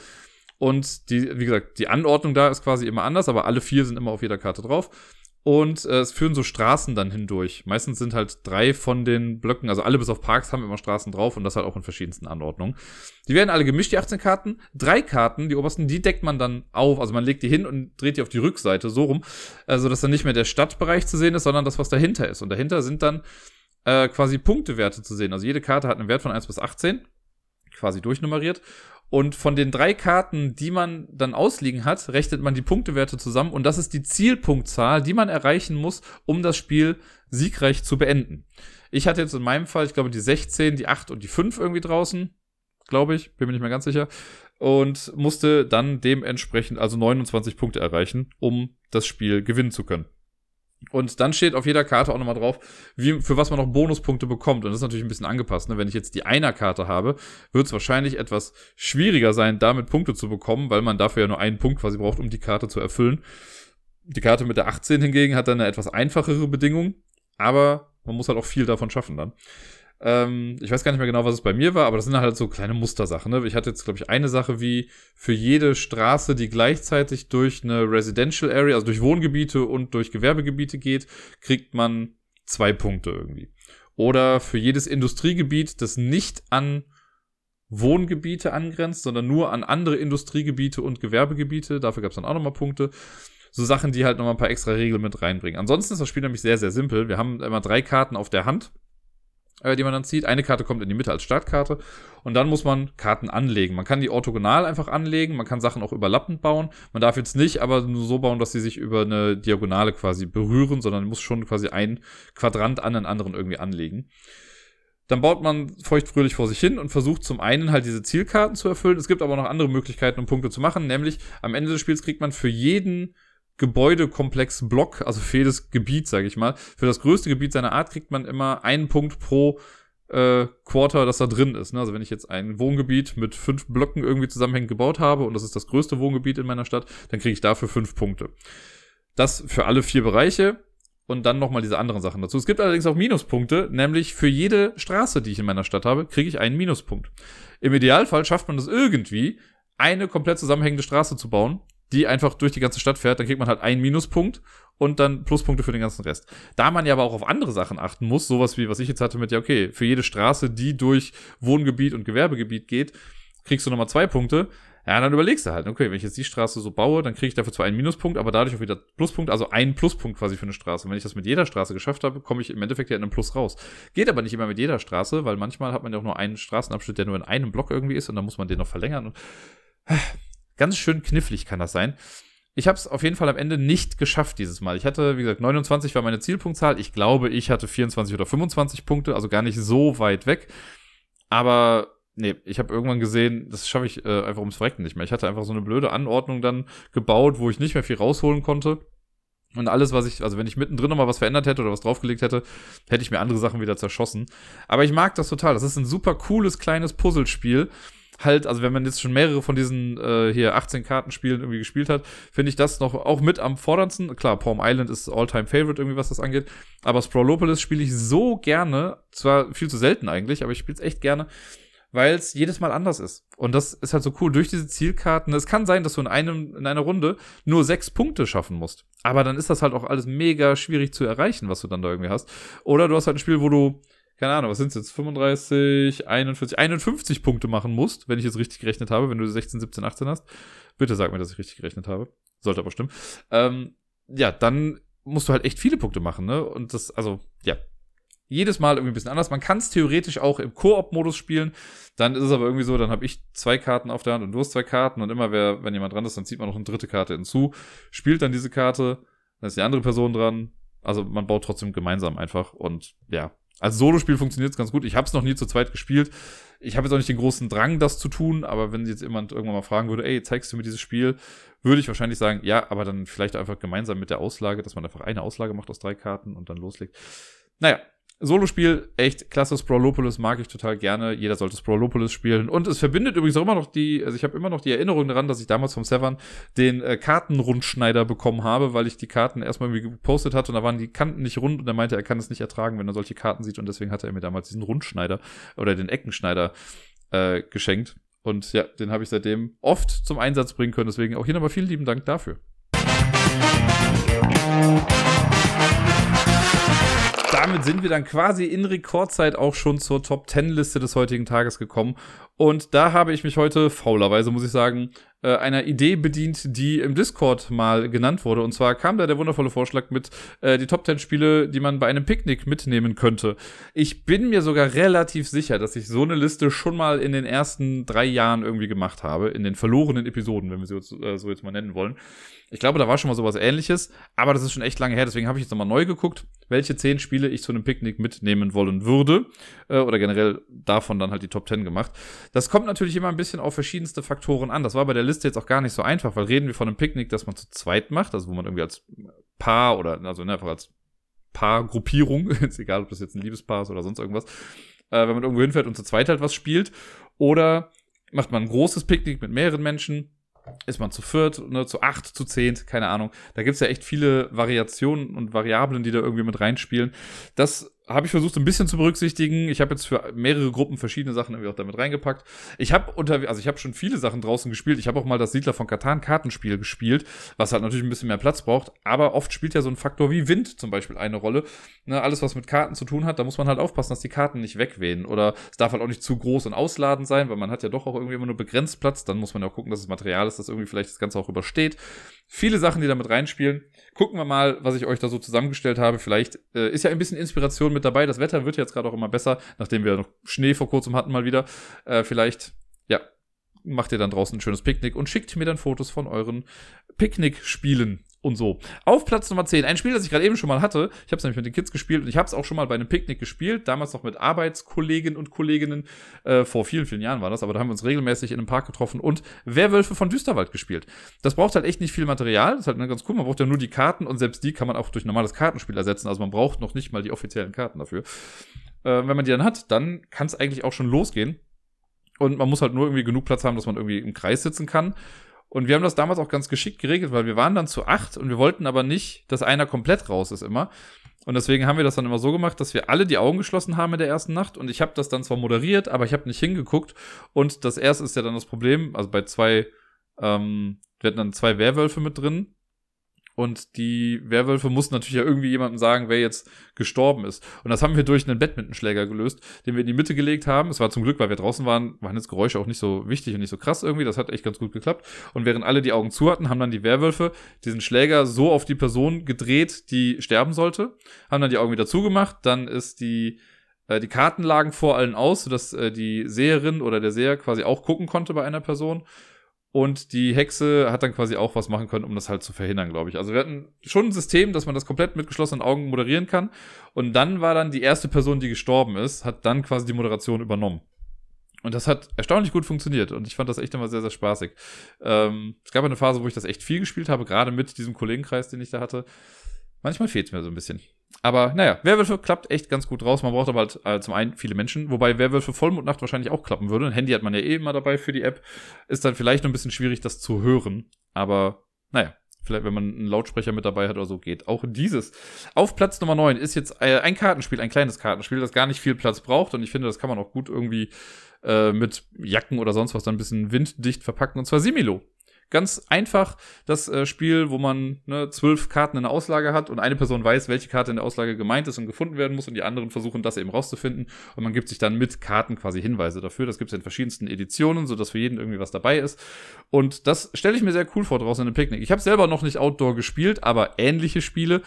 Und die, wie gesagt, die Anordnung da ist quasi immer anders, aber alle vier sind immer auf jeder Karte drauf. Und äh, es führen so Straßen dann hindurch. Meistens sind halt drei von den Blöcken, also alle bis auf Parks haben immer Straßen drauf und das halt auch in verschiedensten Anordnungen. Die werden alle gemischt, die 18 Karten. Drei Karten, die obersten, die deckt man dann auf. Also man legt die hin und dreht die auf die Rückseite, so rum. Also dass dann nicht mehr der Stadtbereich zu sehen ist, sondern das, was dahinter ist. Und dahinter sind dann äh, quasi Punktewerte zu sehen. Also jede Karte hat einen Wert von 1 bis 18 quasi durchnummeriert. Und von den drei Karten, die man dann ausliegen hat, rechnet man die Punktewerte zusammen und das ist die Zielpunktzahl, die man erreichen muss, um das Spiel siegreich zu beenden. Ich hatte jetzt in meinem Fall, ich glaube, die 16, die 8 und die 5 irgendwie draußen. Glaube ich, bin mir nicht mehr ganz sicher. Und musste dann dementsprechend also 29 Punkte erreichen, um das Spiel gewinnen zu können. Und dann steht auf jeder Karte auch nochmal drauf, wie, für was man noch Bonuspunkte bekommt. Und das ist natürlich ein bisschen angepasst. Ne? Wenn ich jetzt die Einer-Karte habe, wird es wahrscheinlich etwas schwieriger sein, damit Punkte zu bekommen, weil man dafür ja nur einen Punkt quasi braucht, um die Karte zu erfüllen. Die Karte mit der 18 hingegen hat dann eine etwas einfachere Bedingung, aber man muss halt auch viel davon schaffen dann. Ähm, ich weiß gar nicht mehr genau, was es bei mir war, aber das sind halt so kleine Mustersachen. Ne? Ich hatte jetzt, glaube ich, eine Sache wie für jede Straße, die gleichzeitig durch eine Residential Area, also durch Wohngebiete und durch Gewerbegebiete geht, kriegt man zwei Punkte irgendwie. Oder für jedes Industriegebiet, das nicht an Wohngebiete angrenzt, sondern nur an andere Industriegebiete und Gewerbegebiete. Dafür gab es dann auch nochmal Punkte. So Sachen, die halt nochmal ein paar extra Regeln mit reinbringen. Ansonsten ist das Spiel nämlich sehr, sehr simpel. Wir haben immer drei Karten auf der Hand die man dann zieht. Eine Karte kommt in die Mitte als Startkarte und dann muss man Karten anlegen. Man kann die orthogonal einfach anlegen, man kann Sachen auch überlappend bauen. Man darf jetzt nicht aber nur so bauen, dass sie sich über eine Diagonale quasi berühren, sondern muss schon quasi ein Quadrant an den anderen irgendwie anlegen. Dann baut man feuchtfröhlich vor sich hin und versucht zum einen halt diese Zielkarten zu erfüllen. Es gibt aber noch andere Möglichkeiten, um Punkte zu machen, nämlich am Ende des Spiels kriegt man für jeden Gebäudekomplex Block, also für jedes Gebiet, sage ich mal. Für das größte Gebiet seiner Art kriegt man immer einen Punkt pro äh, Quarter, das da drin ist. Ne? Also wenn ich jetzt ein Wohngebiet mit fünf Blöcken irgendwie zusammenhängend gebaut habe und das ist das größte Wohngebiet in meiner Stadt, dann kriege ich dafür fünf Punkte. Das für alle vier Bereiche und dann nochmal diese anderen Sachen dazu. Es gibt allerdings auch Minuspunkte, nämlich für jede Straße, die ich in meiner Stadt habe, kriege ich einen Minuspunkt. Im Idealfall schafft man es irgendwie, eine komplett zusammenhängende Straße zu bauen, die einfach durch die ganze Stadt fährt, dann kriegt man halt einen Minuspunkt und dann Pluspunkte für den ganzen Rest. Da man ja aber auch auf andere Sachen achten muss, sowas wie, was ich jetzt hatte mit, ja, okay, für jede Straße, die durch Wohngebiet und Gewerbegebiet geht, kriegst du nochmal zwei Punkte. Ja, dann überlegst du halt, okay, wenn ich jetzt die Straße so baue, dann kriege ich dafür zwar einen Minuspunkt, aber dadurch auch wieder Pluspunkt, also einen Pluspunkt quasi für eine Straße. Und wenn ich das mit jeder Straße geschafft habe, komme ich im Endeffekt ja in einem Plus raus. Geht aber nicht immer mit jeder Straße, weil manchmal hat man ja auch nur einen Straßenabschnitt, der nur in einem Block irgendwie ist und dann muss man den noch verlängern. Und ganz schön knifflig kann das sein. Ich habe es auf jeden Fall am Ende nicht geschafft dieses Mal. Ich hatte, wie gesagt, 29 war meine Zielpunktzahl. Ich glaube, ich hatte 24 oder 25 Punkte, also gar nicht so weit weg. Aber Nee, ich habe irgendwann gesehen, das schaffe ich äh, einfach ums Verrecken nicht mehr. Ich hatte einfach so eine blöde Anordnung dann gebaut, wo ich nicht mehr viel rausholen konnte. Und alles, was ich, also wenn ich mittendrin nochmal was verändert hätte oder was draufgelegt hätte, hätte ich mir andere Sachen wieder zerschossen. Aber ich mag das total. Das ist ein super cooles kleines Puzzlespiel. Halt, also wenn man jetzt schon mehrere von diesen äh, hier 18 Kartenspielen irgendwie gespielt hat, finde ich das noch auch mit am forderndsten. Klar, Palm Island ist All-Time Favorite irgendwie, was das angeht. Aber Sprawlopolis spiele ich so gerne, zwar viel zu selten eigentlich, aber ich spiele es echt gerne weil es jedes Mal anders ist. Und das ist halt so cool. Durch diese Zielkarten, es kann sein, dass du in einem, in einer Runde nur sechs Punkte schaffen musst. Aber dann ist das halt auch alles mega schwierig zu erreichen, was du dann da irgendwie hast. Oder du hast halt ein Spiel, wo du, keine Ahnung, was sind es jetzt? 35, 41, 51 Punkte machen musst, wenn ich jetzt richtig gerechnet habe, wenn du 16, 17, 18 hast. Bitte sag mir, dass ich richtig gerechnet habe. Sollte aber stimmen. Ähm, ja, dann musst du halt echt viele Punkte machen, ne? Und das, also, ja, jedes Mal irgendwie ein bisschen anders. Man kann es theoretisch auch im Koop-Modus spielen. Dann ist es aber irgendwie so, dann habe ich zwei Karten auf der Hand und du hast zwei Karten und immer, wer, wenn jemand dran ist, dann zieht man noch eine dritte Karte hinzu, spielt dann diese Karte, dann ist die andere Person dran. Also man baut trotzdem gemeinsam einfach und ja. Als Solospiel funktioniert es ganz gut. Ich habe es noch nie zu zweit gespielt. Ich habe jetzt auch nicht den großen Drang, das zu tun, aber wenn jetzt jemand irgendwann mal fragen würde, ey, zeigst du mir dieses Spiel, würde ich wahrscheinlich sagen, ja, aber dann vielleicht einfach gemeinsam mit der Auslage, dass man einfach eine Auslage macht aus drei Karten und dann loslegt. Naja, Solospiel, echt klasse. Sprawlopolis mag ich total gerne. Jeder sollte Sprawlopolis spielen. Und es verbindet übrigens auch immer noch die, also ich habe immer noch die Erinnerung daran, dass ich damals vom Severn den äh, Kartenrundschneider bekommen habe, weil ich die Karten erstmal irgendwie gepostet hatte und da waren die Kanten nicht rund und er meinte, er kann es nicht ertragen, wenn er solche Karten sieht und deswegen hatte er mir damals diesen Rundschneider oder den Eckenschneider äh, geschenkt. Und ja, den habe ich seitdem oft zum Einsatz bringen können. Deswegen auch hier nochmal vielen lieben Dank dafür damit sind wir dann quasi in Rekordzeit auch schon zur Top 10 Liste des heutigen Tages gekommen. Und da habe ich mich heute, faulerweise muss ich sagen, äh, einer Idee bedient, die im Discord mal genannt wurde. Und zwar kam da der wundervolle Vorschlag mit äh, die Top 10 Spiele, die man bei einem Picknick mitnehmen könnte. Ich bin mir sogar relativ sicher, dass ich so eine Liste schon mal in den ersten drei Jahren irgendwie gemacht habe, in den verlorenen Episoden, wenn wir sie so, äh, so jetzt mal nennen wollen. Ich glaube, da war schon mal sowas ähnliches, aber das ist schon echt lange her, deswegen habe ich jetzt nochmal neu geguckt, welche zehn Spiele ich zu einem Picknick mitnehmen wollen würde. Äh, oder generell davon dann halt die Top 10 gemacht. Das kommt natürlich immer ein bisschen auf verschiedenste Faktoren an. Das war bei der Liste jetzt auch gar nicht so einfach, weil reden wir von einem Picknick, das man zu zweit macht, also wo man irgendwie als Paar oder also ne, einfach als Paargruppierung, ist egal, ob das jetzt ein Liebespaar ist oder sonst irgendwas, äh, wenn man irgendwo hinfährt und zu zweit halt was spielt. Oder macht man ein großes Picknick mit mehreren Menschen ist man zu viert, ne, zu acht, zu zehn, keine Ahnung. Da gibt's ja echt viele Variationen und Variablen, die da irgendwie mit reinspielen. Das habe ich versucht, ein bisschen zu berücksichtigen. Ich habe jetzt für mehrere Gruppen verschiedene Sachen irgendwie auch damit reingepackt. Ich habe unter, also ich habe schon viele Sachen draußen gespielt. Ich habe auch mal das Siedler von Katan Kartenspiel gespielt, was halt natürlich ein bisschen mehr Platz braucht. Aber oft spielt ja so ein Faktor wie Wind zum Beispiel eine Rolle. Ne, alles, was mit Karten zu tun hat, da muss man halt aufpassen, dass die Karten nicht wegwehen. Oder es darf halt auch nicht zu groß und ausladend sein, weil man hat ja doch auch irgendwie immer nur begrenzt Platz. Dann muss man ja auch gucken, dass das Material ist, das irgendwie vielleicht das Ganze auch übersteht. Viele Sachen, die damit reinspielen. Gucken wir mal, was ich euch da so zusammengestellt habe. Vielleicht äh, ist ja ein bisschen Inspiration mit dabei. Das Wetter wird jetzt gerade auch immer besser, nachdem wir noch Schnee vor kurzem hatten mal wieder. Äh, vielleicht, ja, macht ihr dann draußen ein schönes Picknick und schickt mir dann Fotos von euren Picknickspielen und so. Auf Platz Nummer 10, ein Spiel, das ich gerade eben schon mal hatte. Ich habe es nämlich mit den Kids gespielt und ich habe es auch schon mal bei einem Picknick gespielt, damals noch mit Arbeitskollegen und Kolleginnen. Äh, vor vielen, vielen Jahren war das, aber da haben wir uns regelmäßig in einem Park getroffen und Werwölfe von Düsterwald gespielt. Das braucht halt echt nicht viel Material, das ist halt ganz cool. Man braucht ja nur die Karten und selbst die kann man auch durch normales Kartenspiel ersetzen. Also man braucht noch nicht mal die offiziellen Karten dafür. Äh, wenn man die dann hat, dann kann es eigentlich auch schon losgehen. Und man muss halt nur irgendwie genug Platz haben, dass man irgendwie im Kreis sitzen kann. Und wir haben das damals auch ganz geschickt geregelt, weil wir waren dann zu acht und wir wollten aber nicht, dass einer komplett raus ist immer. Und deswegen haben wir das dann immer so gemacht, dass wir alle die Augen geschlossen haben in der ersten Nacht. Und ich habe das dann zwar moderiert, aber ich habe nicht hingeguckt. Und das erste ist ja dann das Problem, also bei zwei, ähm, wir hatten dann zwei Werwölfe mit drin. Und die Werwölfe mussten natürlich ja irgendwie jemandem sagen, wer jetzt gestorben ist. Und das haben wir durch einen Badmintonschläger gelöst, den wir in die Mitte gelegt haben. Es war zum Glück, weil wir draußen waren, waren jetzt Geräusche auch nicht so wichtig und nicht so krass irgendwie. Das hat echt ganz gut geklappt. Und während alle die Augen zu hatten, haben dann die Werwölfe diesen Schläger so auf die Person gedreht, die sterben sollte, haben dann die Augen wieder zugemacht. Dann ist die äh, die Karten lagen vor allen aus, sodass äh, die Seherin oder der Seher quasi auch gucken konnte bei einer Person. Und die Hexe hat dann quasi auch was machen können, um das halt zu verhindern, glaube ich. Also wir hatten schon ein System, dass man das komplett mit geschlossenen Augen moderieren kann. Und dann war dann die erste Person, die gestorben ist, hat dann quasi die Moderation übernommen. Und das hat erstaunlich gut funktioniert. Und ich fand das echt immer sehr, sehr spaßig. Ähm, es gab eine Phase, wo ich das echt viel gespielt habe, gerade mit diesem Kollegenkreis, den ich da hatte. Manchmal fehlt es mir so ein bisschen. Aber naja, Werwölfe klappt echt ganz gut raus. Man braucht aber halt äh, zum einen viele Menschen, wobei Werwölfe Vollmondnacht wahrscheinlich auch klappen würde. Ein Handy hat man ja eh immer dabei für die App. Ist dann vielleicht noch ein bisschen schwierig, das zu hören. Aber naja, vielleicht wenn man einen Lautsprecher mit dabei hat oder so, geht auch dieses. Auf Platz Nummer 9 ist jetzt äh, ein Kartenspiel, ein kleines Kartenspiel, das gar nicht viel Platz braucht. Und ich finde, das kann man auch gut irgendwie äh, mit Jacken oder sonst was dann ein bisschen winddicht verpacken. Und zwar Similo. Ganz einfach das äh, Spiel, wo man ne, zwölf Karten in der Auslage hat und eine Person weiß, welche Karte in der Auslage gemeint ist und gefunden werden muss und die anderen versuchen das eben rauszufinden und man gibt sich dann mit Karten quasi Hinweise dafür. Das gibt es in verschiedensten Editionen, sodass für jeden irgendwie was dabei ist. Und das stelle ich mir sehr cool vor draußen in einem Picknick. Ich habe selber noch nicht Outdoor gespielt, aber ähnliche Spiele.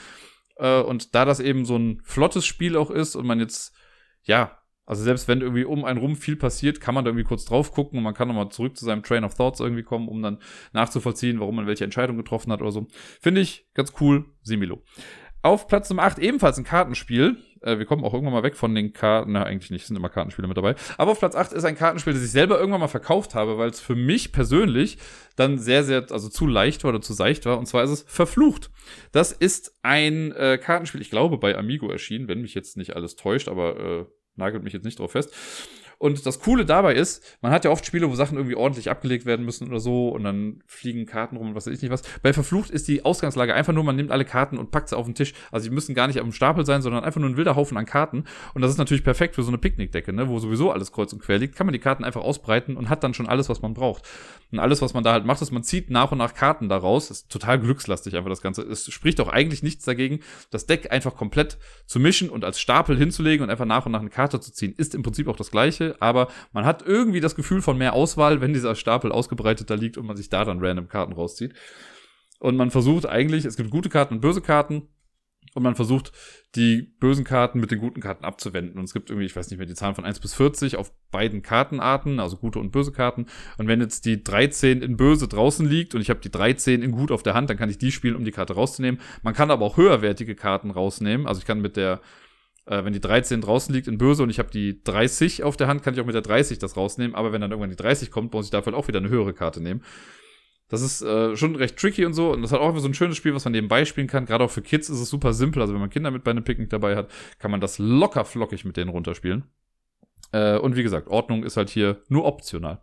Äh, und da das eben so ein flottes Spiel auch ist und man jetzt ja also selbst wenn irgendwie um einen rum viel passiert, kann man da irgendwie kurz drauf gucken und man kann nochmal zurück zu seinem Train of Thoughts irgendwie kommen, um dann nachzuvollziehen, warum man welche Entscheidung getroffen hat oder so. Finde ich ganz cool, Similo. Auf Platz Nummer 8 ebenfalls ein Kartenspiel. Äh, wir kommen auch irgendwann mal weg von den Karten. Na, eigentlich nicht, sind immer Kartenspiele mit dabei. Aber auf Platz 8 ist ein Kartenspiel, das ich selber irgendwann mal verkauft habe, weil es für mich persönlich dann sehr, sehr, also zu leicht war oder zu seicht war. Und zwar ist es Verflucht. Das ist ein äh, Kartenspiel, ich glaube, bei Amigo erschienen, wenn mich jetzt nicht alles täuscht, aber äh, nagelt mich jetzt nicht drauf fest. Und das Coole dabei ist, man hat ja oft Spiele, wo Sachen irgendwie ordentlich abgelegt werden müssen oder so und dann fliegen Karten rum und was weiß ich nicht was. Bei Verflucht ist die Ausgangslage einfach nur, man nimmt alle Karten und packt sie auf den Tisch. Also die müssen gar nicht auf dem Stapel sein, sondern einfach nur ein wilder Haufen an Karten. Und das ist natürlich perfekt für so eine Picknickdecke, ne, wo sowieso alles kreuz und quer liegt. Kann man die Karten einfach ausbreiten und hat dann schon alles, was man braucht. Und alles, was man da halt macht, ist, man zieht nach und nach Karten daraus. Ist total glückslastig einfach das Ganze. Es spricht auch eigentlich nichts dagegen, das Deck einfach komplett zu mischen und als Stapel hinzulegen und einfach nach und nach eine Karte zu ziehen. Ist im Prinzip auch das gleiche, aber man hat irgendwie das Gefühl von mehr Auswahl, wenn dieser Stapel ausgebreitet da liegt und man sich da dann random Karten rauszieht. Und man versucht eigentlich, es gibt gute Karten und böse Karten. Und man versucht, die bösen Karten mit den guten Karten abzuwenden. Und es gibt irgendwie, ich weiß nicht mehr, die Zahlen von 1 bis 40 auf beiden Kartenarten, also gute und böse Karten. Und wenn jetzt die 13 in böse draußen liegt und ich habe die 13 in gut auf der Hand, dann kann ich die spielen, um die Karte rauszunehmen. Man kann aber auch höherwertige Karten rausnehmen. Also ich kann mit der äh, wenn die 13 draußen liegt in Böse und ich habe die 30 auf der Hand, kann ich auch mit der 30 das rausnehmen. Aber wenn dann irgendwann die 30 kommt, muss ich dafür halt auch wieder eine höhere Karte nehmen. Das ist äh, schon recht tricky und so. Und das hat auch einfach so ein schönes Spiel, was man nebenbei spielen kann. Gerade auch für Kids ist es super simpel. Also wenn man Kinder mit bei einem Picknick dabei hat, kann man das locker flockig mit denen runterspielen. Äh, und wie gesagt, Ordnung ist halt hier nur optional.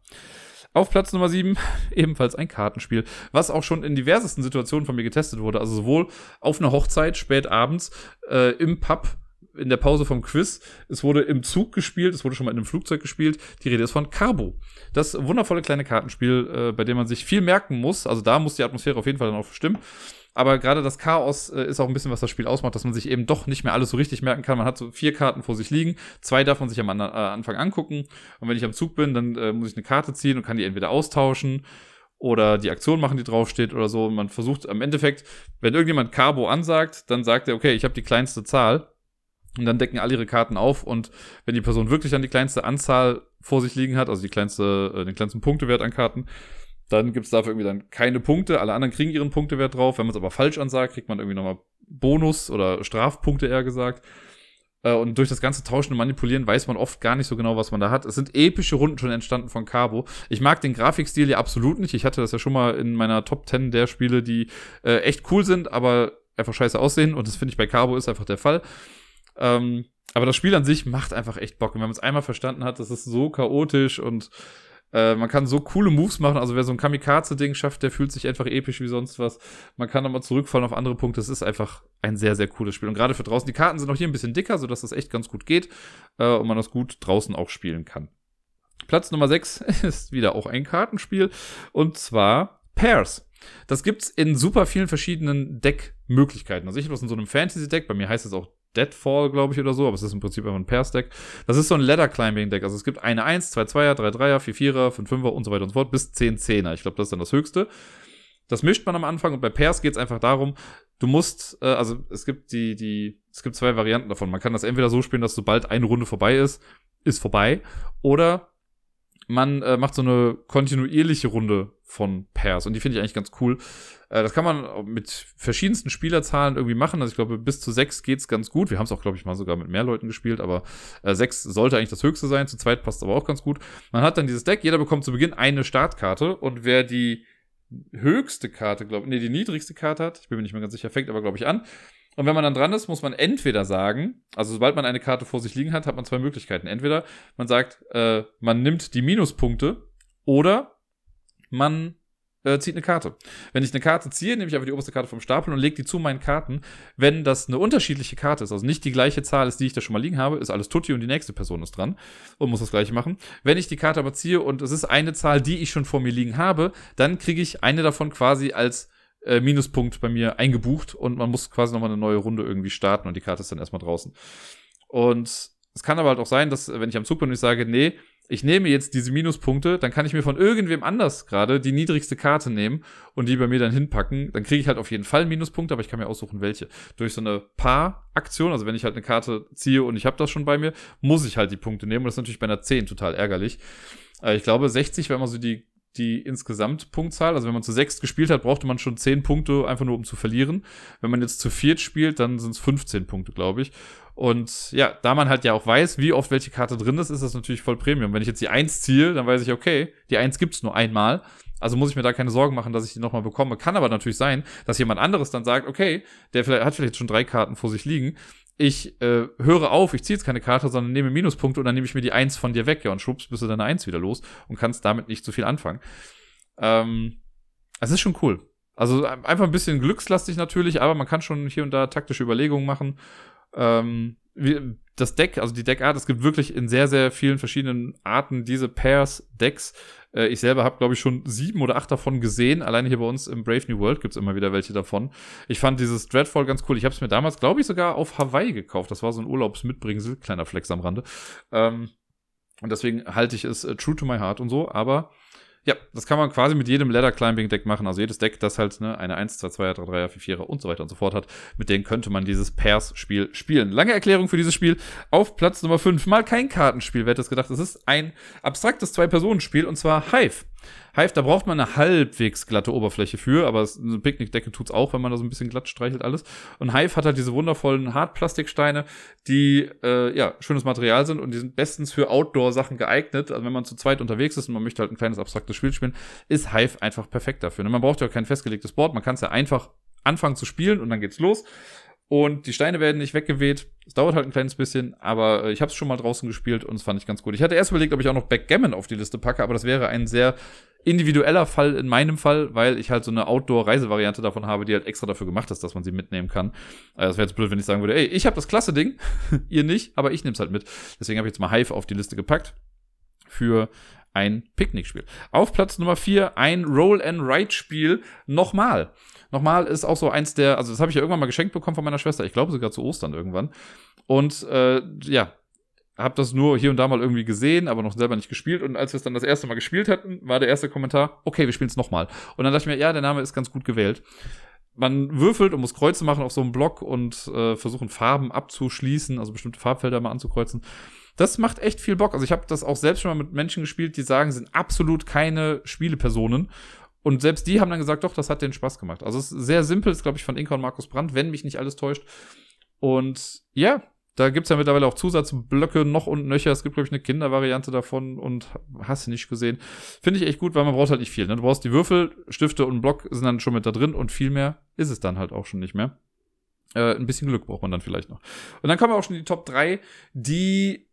Auf Platz Nummer 7 ebenfalls ein Kartenspiel, was auch schon in diversesten Situationen von mir getestet wurde. Also sowohl auf einer Hochzeit spät abends, äh, im Pub, in der Pause vom Quiz. Es wurde im Zug gespielt, es wurde schon mal in einem Flugzeug gespielt. Die Rede ist von Carbo. Das wundervolle kleine Kartenspiel, äh, bei dem man sich viel merken muss. Also da muss die Atmosphäre auf jeden Fall dann auch stimmen. Aber gerade das Chaos äh, ist auch ein bisschen, was das Spiel ausmacht, dass man sich eben doch nicht mehr alles so richtig merken kann. Man hat so vier Karten vor sich liegen. Zwei darf man sich am äh, Anfang angucken. Und wenn ich am Zug bin, dann äh, muss ich eine Karte ziehen und kann die entweder austauschen oder die Aktion machen, die draufsteht oder so. Und man versucht am Endeffekt, wenn irgendjemand Carbo ansagt, dann sagt er, okay, ich habe die kleinste Zahl. Und dann decken alle ihre Karten auf und wenn die Person wirklich dann die kleinste Anzahl vor sich liegen hat, also die kleinste, äh, den kleinsten Punktewert an Karten, dann gibt es dafür irgendwie dann keine Punkte. Alle anderen kriegen ihren Punktewert drauf. Wenn man es aber falsch ansagt, kriegt man irgendwie nochmal Bonus oder Strafpunkte eher gesagt. Äh, und durch das ganze Tauschen und Manipulieren weiß man oft gar nicht so genau, was man da hat. Es sind epische Runden schon entstanden von Cabo. Ich mag den Grafikstil ja absolut nicht. Ich hatte das ja schon mal in meiner Top 10 der Spiele, die äh, echt cool sind, aber einfach scheiße aussehen. Und das finde ich bei Cabo ist einfach der Fall. Ähm, aber das Spiel an sich macht einfach echt Bock. Und wenn man es einmal verstanden hat, das ist so chaotisch und äh, man kann so coole Moves machen. Also wer so ein Kamikaze-Ding schafft, der fühlt sich einfach episch wie sonst was. Man kann nochmal zurückfallen auf andere Punkte. Es ist einfach ein sehr, sehr cooles Spiel. Und gerade für draußen, die Karten sind auch hier ein bisschen dicker, sodass das echt ganz gut geht äh, und man das gut draußen auch spielen kann. Platz Nummer 6 ist wieder auch ein Kartenspiel. Und zwar Pairs. Das gibt's in super vielen verschiedenen Deckmöglichkeiten. Also ich habe das in so einem Fantasy-Deck, bei mir heißt es auch Deadfall, glaube ich, oder so, aber es ist im Prinzip einfach ein Pairs-Deck. Das ist so ein Ladder-Climbing-Deck. Also es gibt eine 1, zwei Zweier, drei Dreier, vier Vierer, fünf Fünfer und so weiter und so fort, bis 10 Zehner. Ich glaube, das ist dann das Höchste. Das mischt man am Anfang und bei Pairs geht es einfach darum, du musst, äh, also es gibt die, die, es gibt zwei Varianten davon. Man kann das entweder so spielen, dass sobald eine Runde vorbei ist, ist vorbei. Oder man äh, macht so eine kontinuierliche Runde von Pairs und die finde ich eigentlich ganz cool. Äh, das kann man mit verschiedensten Spielerzahlen irgendwie machen. Also ich glaube, bis zu sechs geht's ganz gut. Wir haben es auch, glaube ich, mal sogar mit mehr Leuten gespielt, aber äh, sechs sollte eigentlich das höchste sein. Zu zweit passt aber auch ganz gut. Man hat dann dieses Deck, jeder bekommt zu Beginn eine Startkarte und wer die höchste Karte, glaube ich, nee, die niedrigste Karte hat, ich bin mir nicht mehr ganz sicher, fängt aber, glaube ich, an. Und wenn man dann dran ist, muss man entweder sagen, also sobald man eine Karte vor sich liegen hat, hat man zwei Möglichkeiten. Entweder man sagt, äh, man nimmt die Minuspunkte oder man äh, zieht eine Karte. Wenn ich eine Karte ziehe, nehme ich einfach die oberste Karte vom Stapel und lege die zu meinen Karten. Wenn das eine unterschiedliche Karte ist, also nicht die gleiche Zahl ist, die ich da schon mal liegen habe, ist alles Tutti und die nächste Person ist dran und muss das gleiche machen. Wenn ich die Karte aber ziehe und es ist eine Zahl, die ich schon vor mir liegen habe, dann kriege ich eine davon quasi als äh, Minuspunkt bei mir eingebucht und man muss quasi nochmal eine neue Runde irgendwie starten und die Karte ist dann erstmal draußen. Und es kann aber halt auch sein, dass, wenn ich am Zug bin und ich sage, nee, ich nehme jetzt diese Minuspunkte, dann kann ich mir von irgendwem anders gerade die niedrigste Karte nehmen und die bei mir dann hinpacken. Dann kriege ich halt auf jeden Fall Minuspunkte, aber ich kann mir aussuchen, welche. Durch so eine Paar-Aktion, also wenn ich halt eine Karte ziehe und ich habe das schon bei mir, muss ich halt die Punkte nehmen. Und das ist natürlich bei einer 10 total ärgerlich. Äh, ich glaube, 60 wäre immer so die die insgesamt Punktzahl. Also wenn man zu sechs gespielt hat, brauchte man schon zehn Punkte, einfach nur um zu verlieren. Wenn man jetzt zu viert spielt, dann sind es 15 Punkte, glaube ich. Und ja, da man halt ja auch weiß, wie oft welche Karte drin ist, ist das natürlich voll Premium. Wenn ich jetzt die Eins ziehe, dann weiß ich, okay, die Eins gibt's nur einmal. Also muss ich mir da keine Sorgen machen, dass ich die nochmal bekomme. Kann aber natürlich sein, dass jemand anderes dann sagt, okay, der vielleicht, hat vielleicht schon drei Karten vor sich liegen ich äh, höre auf, ich ziehe jetzt keine Karte, sondern nehme Minuspunkte und dann nehme ich mir die Eins von dir weg, ja, und schwupps bist du deine Eins wieder los und kannst damit nicht so viel anfangen. Ähm, es ist schon cool. Also einfach ein bisschen glückslastig natürlich, aber man kann schon hier und da taktische Überlegungen machen. Ähm, wie, das Deck, also die Deckart, es gibt wirklich in sehr, sehr vielen verschiedenen Arten diese Pairs-Decks. Äh, ich selber habe, glaube ich, schon sieben oder acht davon gesehen. Alleine hier bei uns im Brave New World gibt es immer wieder welche davon. Ich fand dieses Dreadfall ganz cool. Ich habe es mir damals, glaube ich, sogar auf Hawaii gekauft. Das war so ein Urlaubsmitbringsel, kleiner Flex am Rande. Ähm, und deswegen halte ich es äh, true to my heart und so. Aber ja, das kann man quasi mit jedem Ladder Climbing Deck machen. Also jedes Deck, das halt ne, eine 1, 2, 2, 3, 3, 4, 4 und so weiter und so fort hat, mit denen könnte man dieses Pairs-Spiel spielen. Lange Erklärung für dieses Spiel. Auf Platz Nummer 5 mal kein Kartenspiel, wer hätte es gedacht. Es ist ein abstraktes Zwei-Personen-Spiel und zwar Hive. Hive, da braucht man eine halbwegs glatte Oberfläche für, aber eine Picknickdecke tut's auch, wenn man da so ein bisschen glatt streichelt alles. Und Hive hat halt diese wundervollen Hartplastiksteine, die äh, ja schönes Material sind und die sind bestens für Outdoor-Sachen geeignet. Also wenn man zu zweit unterwegs ist und man möchte halt ein kleines abstraktes Spiel spielen, ist Hive einfach perfekt dafür. Ne, man braucht ja kein festgelegtes Board, man kann es ja einfach anfangen zu spielen und dann geht's los. Und die Steine werden nicht weggeweht. Es dauert halt ein kleines bisschen, aber äh, ich habe es schon mal draußen gespielt und es fand ich ganz gut. Ich hatte erst überlegt, ob ich auch noch Backgammon auf die Liste packe, aber das wäre ein sehr individueller Fall in meinem Fall, weil ich halt so eine Outdoor-Reisevariante davon habe, die halt extra dafür gemacht ist, dass man sie mitnehmen kann. Äh, das wäre jetzt blöd, wenn ich sagen würde, ey, ich habe das klasse Ding, ihr nicht, aber ich nehme es halt mit. Deswegen habe ich jetzt mal Hive auf die Liste gepackt für ein Picknickspiel. Auf Platz Nummer 4 ein Roll-and-Write-Spiel nochmal. Nochmal ist auch so eins der, also das habe ich ja irgendwann mal geschenkt bekommen von meiner Schwester, ich glaube sogar zu Ostern irgendwann. Und äh, ja, habe das nur hier und da mal irgendwie gesehen, aber noch selber nicht gespielt. Und als wir es dann das erste Mal gespielt hatten, war der erste Kommentar, okay, wir spielen es nochmal. Und dann dachte ich mir, ja, der Name ist ganz gut gewählt. Man würfelt und muss Kreuze machen auf so einem Block und äh, versuchen Farben abzuschließen, also bestimmte Farbfelder mal anzukreuzen. Das macht echt viel Bock. Also ich habe das auch selbst schon mal mit Menschen gespielt, die sagen, sind absolut keine Spielepersonen. Und selbst die haben dann gesagt, doch, das hat den Spaß gemacht. Also es ist sehr simpel, ist glaube ich von Inka und Markus Brandt, wenn mich nicht alles täuscht. Und ja, da gibt's ja mittlerweile auch Zusatzblöcke noch und nöcher. Es gibt, glaube ich, eine Kindervariante davon und hast du nicht gesehen. Finde ich echt gut, weil man braucht halt nicht viel. Ne? Du brauchst die Würfel, Stifte und Block sind dann schon mit da drin und viel mehr ist es dann halt auch schon nicht mehr. Äh, ein bisschen Glück braucht man dann vielleicht noch. Und dann kommen wir auch schon in die Top 3, die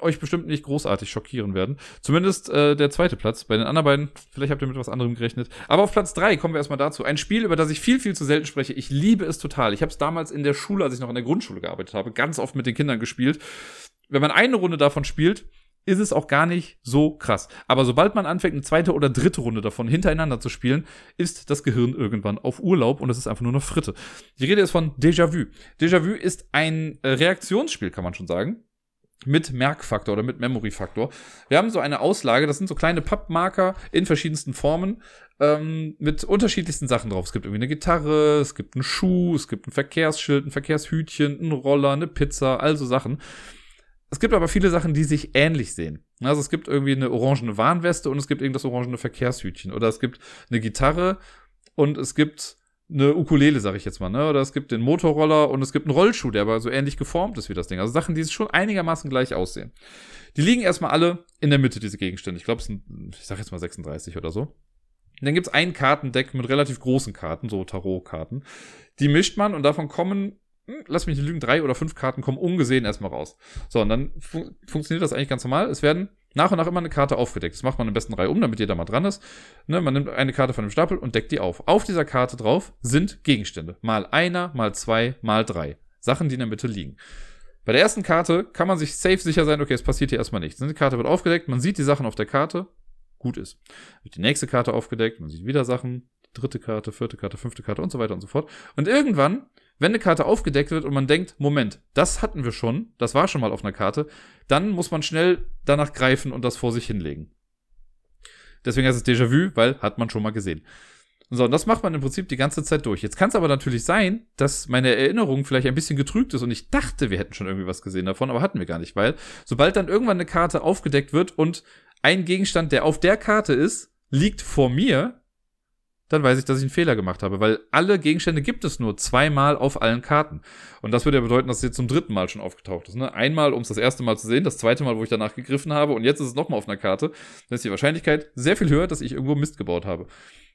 euch bestimmt nicht großartig schockieren werden. Zumindest äh, der zweite Platz. Bei den anderen beiden, vielleicht habt ihr mit was anderem gerechnet. Aber auf Platz drei kommen wir erstmal dazu. Ein Spiel, über das ich viel, viel zu selten spreche. Ich liebe es total. Ich habe es damals in der Schule, als ich noch in der Grundschule gearbeitet habe, ganz oft mit den Kindern gespielt. Wenn man eine Runde davon spielt, ist es auch gar nicht so krass. Aber sobald man anfängt, eine zweite oder dritte Runde davon hintereinander zu spielen, ist das Gehirn irgendwann auf Urlaub und es ist einfach nur noch Fritte. Die Rede ist von Déjà-vu. Déjà-vu ist ein äh, Reaktionsspiel, kann man schon sagen mit Merkfaktor oder mit Memory-Faktor. Wir haben so eine Auslage, das sind so kleine Pappmarker in verschiedensten Formen ähm, mit unterschiedlichsten Sachen drauf. Es gibt irgendwie eine Gitarre, es gibt einen Schuh, es gibt ein Verkehrsschild, ein Verkehrshütchen, ein Roller, eine Pizza, also Sachen. Es gibt aber viele Sachen, die sich ähnlich sehen. Also es gibt irgendwie eine orangene Warnweste und es gibt irgendwas orangene Verkehrshütchen. Oder es gibt eine Gitarre und es gibt eine Ukulele, sag ich jetzt mal, ne? Oder es gibt den Motorroller und es gibt einen Rollschuh, der aber so ähnlich geformt ist wie das Ding. Also Sachen, die schon einigermaßen gleich aussehen. Die liegen erstmal alle in der Mitte, diese Gegenstände. Ich glaube, es sind, ich sag jetzt mal 36 oder so. Und dann gibt's ein Kartendeck mit relativ großen Karten, so Tarotkarten. Die mischt man und davon kommen hm, lass mich nicht lügen, drei oder fünf Karten kommen ungesehen erstmal raus. So, und dann fun funktioniert das eigentlich ganz normal. Es werden nach und nach immer eine Karte aufgedeckt. Das macht man in besten Reihe um, damit jeder mal dran ist. Ne, man nimmt eine Karte von dem Stapel und deckt die auf. Auf dieser Karte drauf sind Gegenstände. Mal einer, mal zwei, mal drei. Sachen, die in der Mitte liegen. Bei der ersten Karte kann man sich safe sicher sein, okay, es passiert hier erstmal nichts. Die Karte wird aufgedeckt, man sieht die Sachen auf der Karte, gut ist. Wird die nächste Karte aufgedeckt, man sieht wieder Sachen, dritte Karte, vierte Karte, fünfte Karte und so weiter und so fort. Und irgendwann wenn eine Karte aufgedeckt wird und man denkt, Moment, das hatten wir schon, das war schon mal auf einer Karte, dann muss man schnell danach greifen und das vor sich hinlegen. Deswegen heißt es Déjà-vu, weil hat man schon mal gesehen. So, und das macht man im Prinzip die ganze Zeit durch. Jetzt kann es aber natürlich sein, dass meine Erinnerung vielleicht ein bisschen getrügt ist und ich dachte, wir hätten schon irgendwie was gesehen davon, aber hatten wir gar nicht, weil sobald dann irgendwann eine Karte aufgedeckt wird und ein Gegenstand, der auf der Karte ist, liegt vor mir, dann weiß ich, dass ich einen Fehler gemacht habe, weil alle Gegenstände gibt es nur zweimal auf allen Karten. Und das würde ja bedeuten, dass es jetzt zum dritten Mal schon aufgetaucht ist. Ne? Einmal, um es das erste Mal zu sehen, das zweite Mal, wo ich danach gegriffen habe und jetzt ist es nochmal auf einer Karte. Dann ist die Wahrscheinlichkeit sehr viel höher, dass ich irgendwo Mist gebaut habe.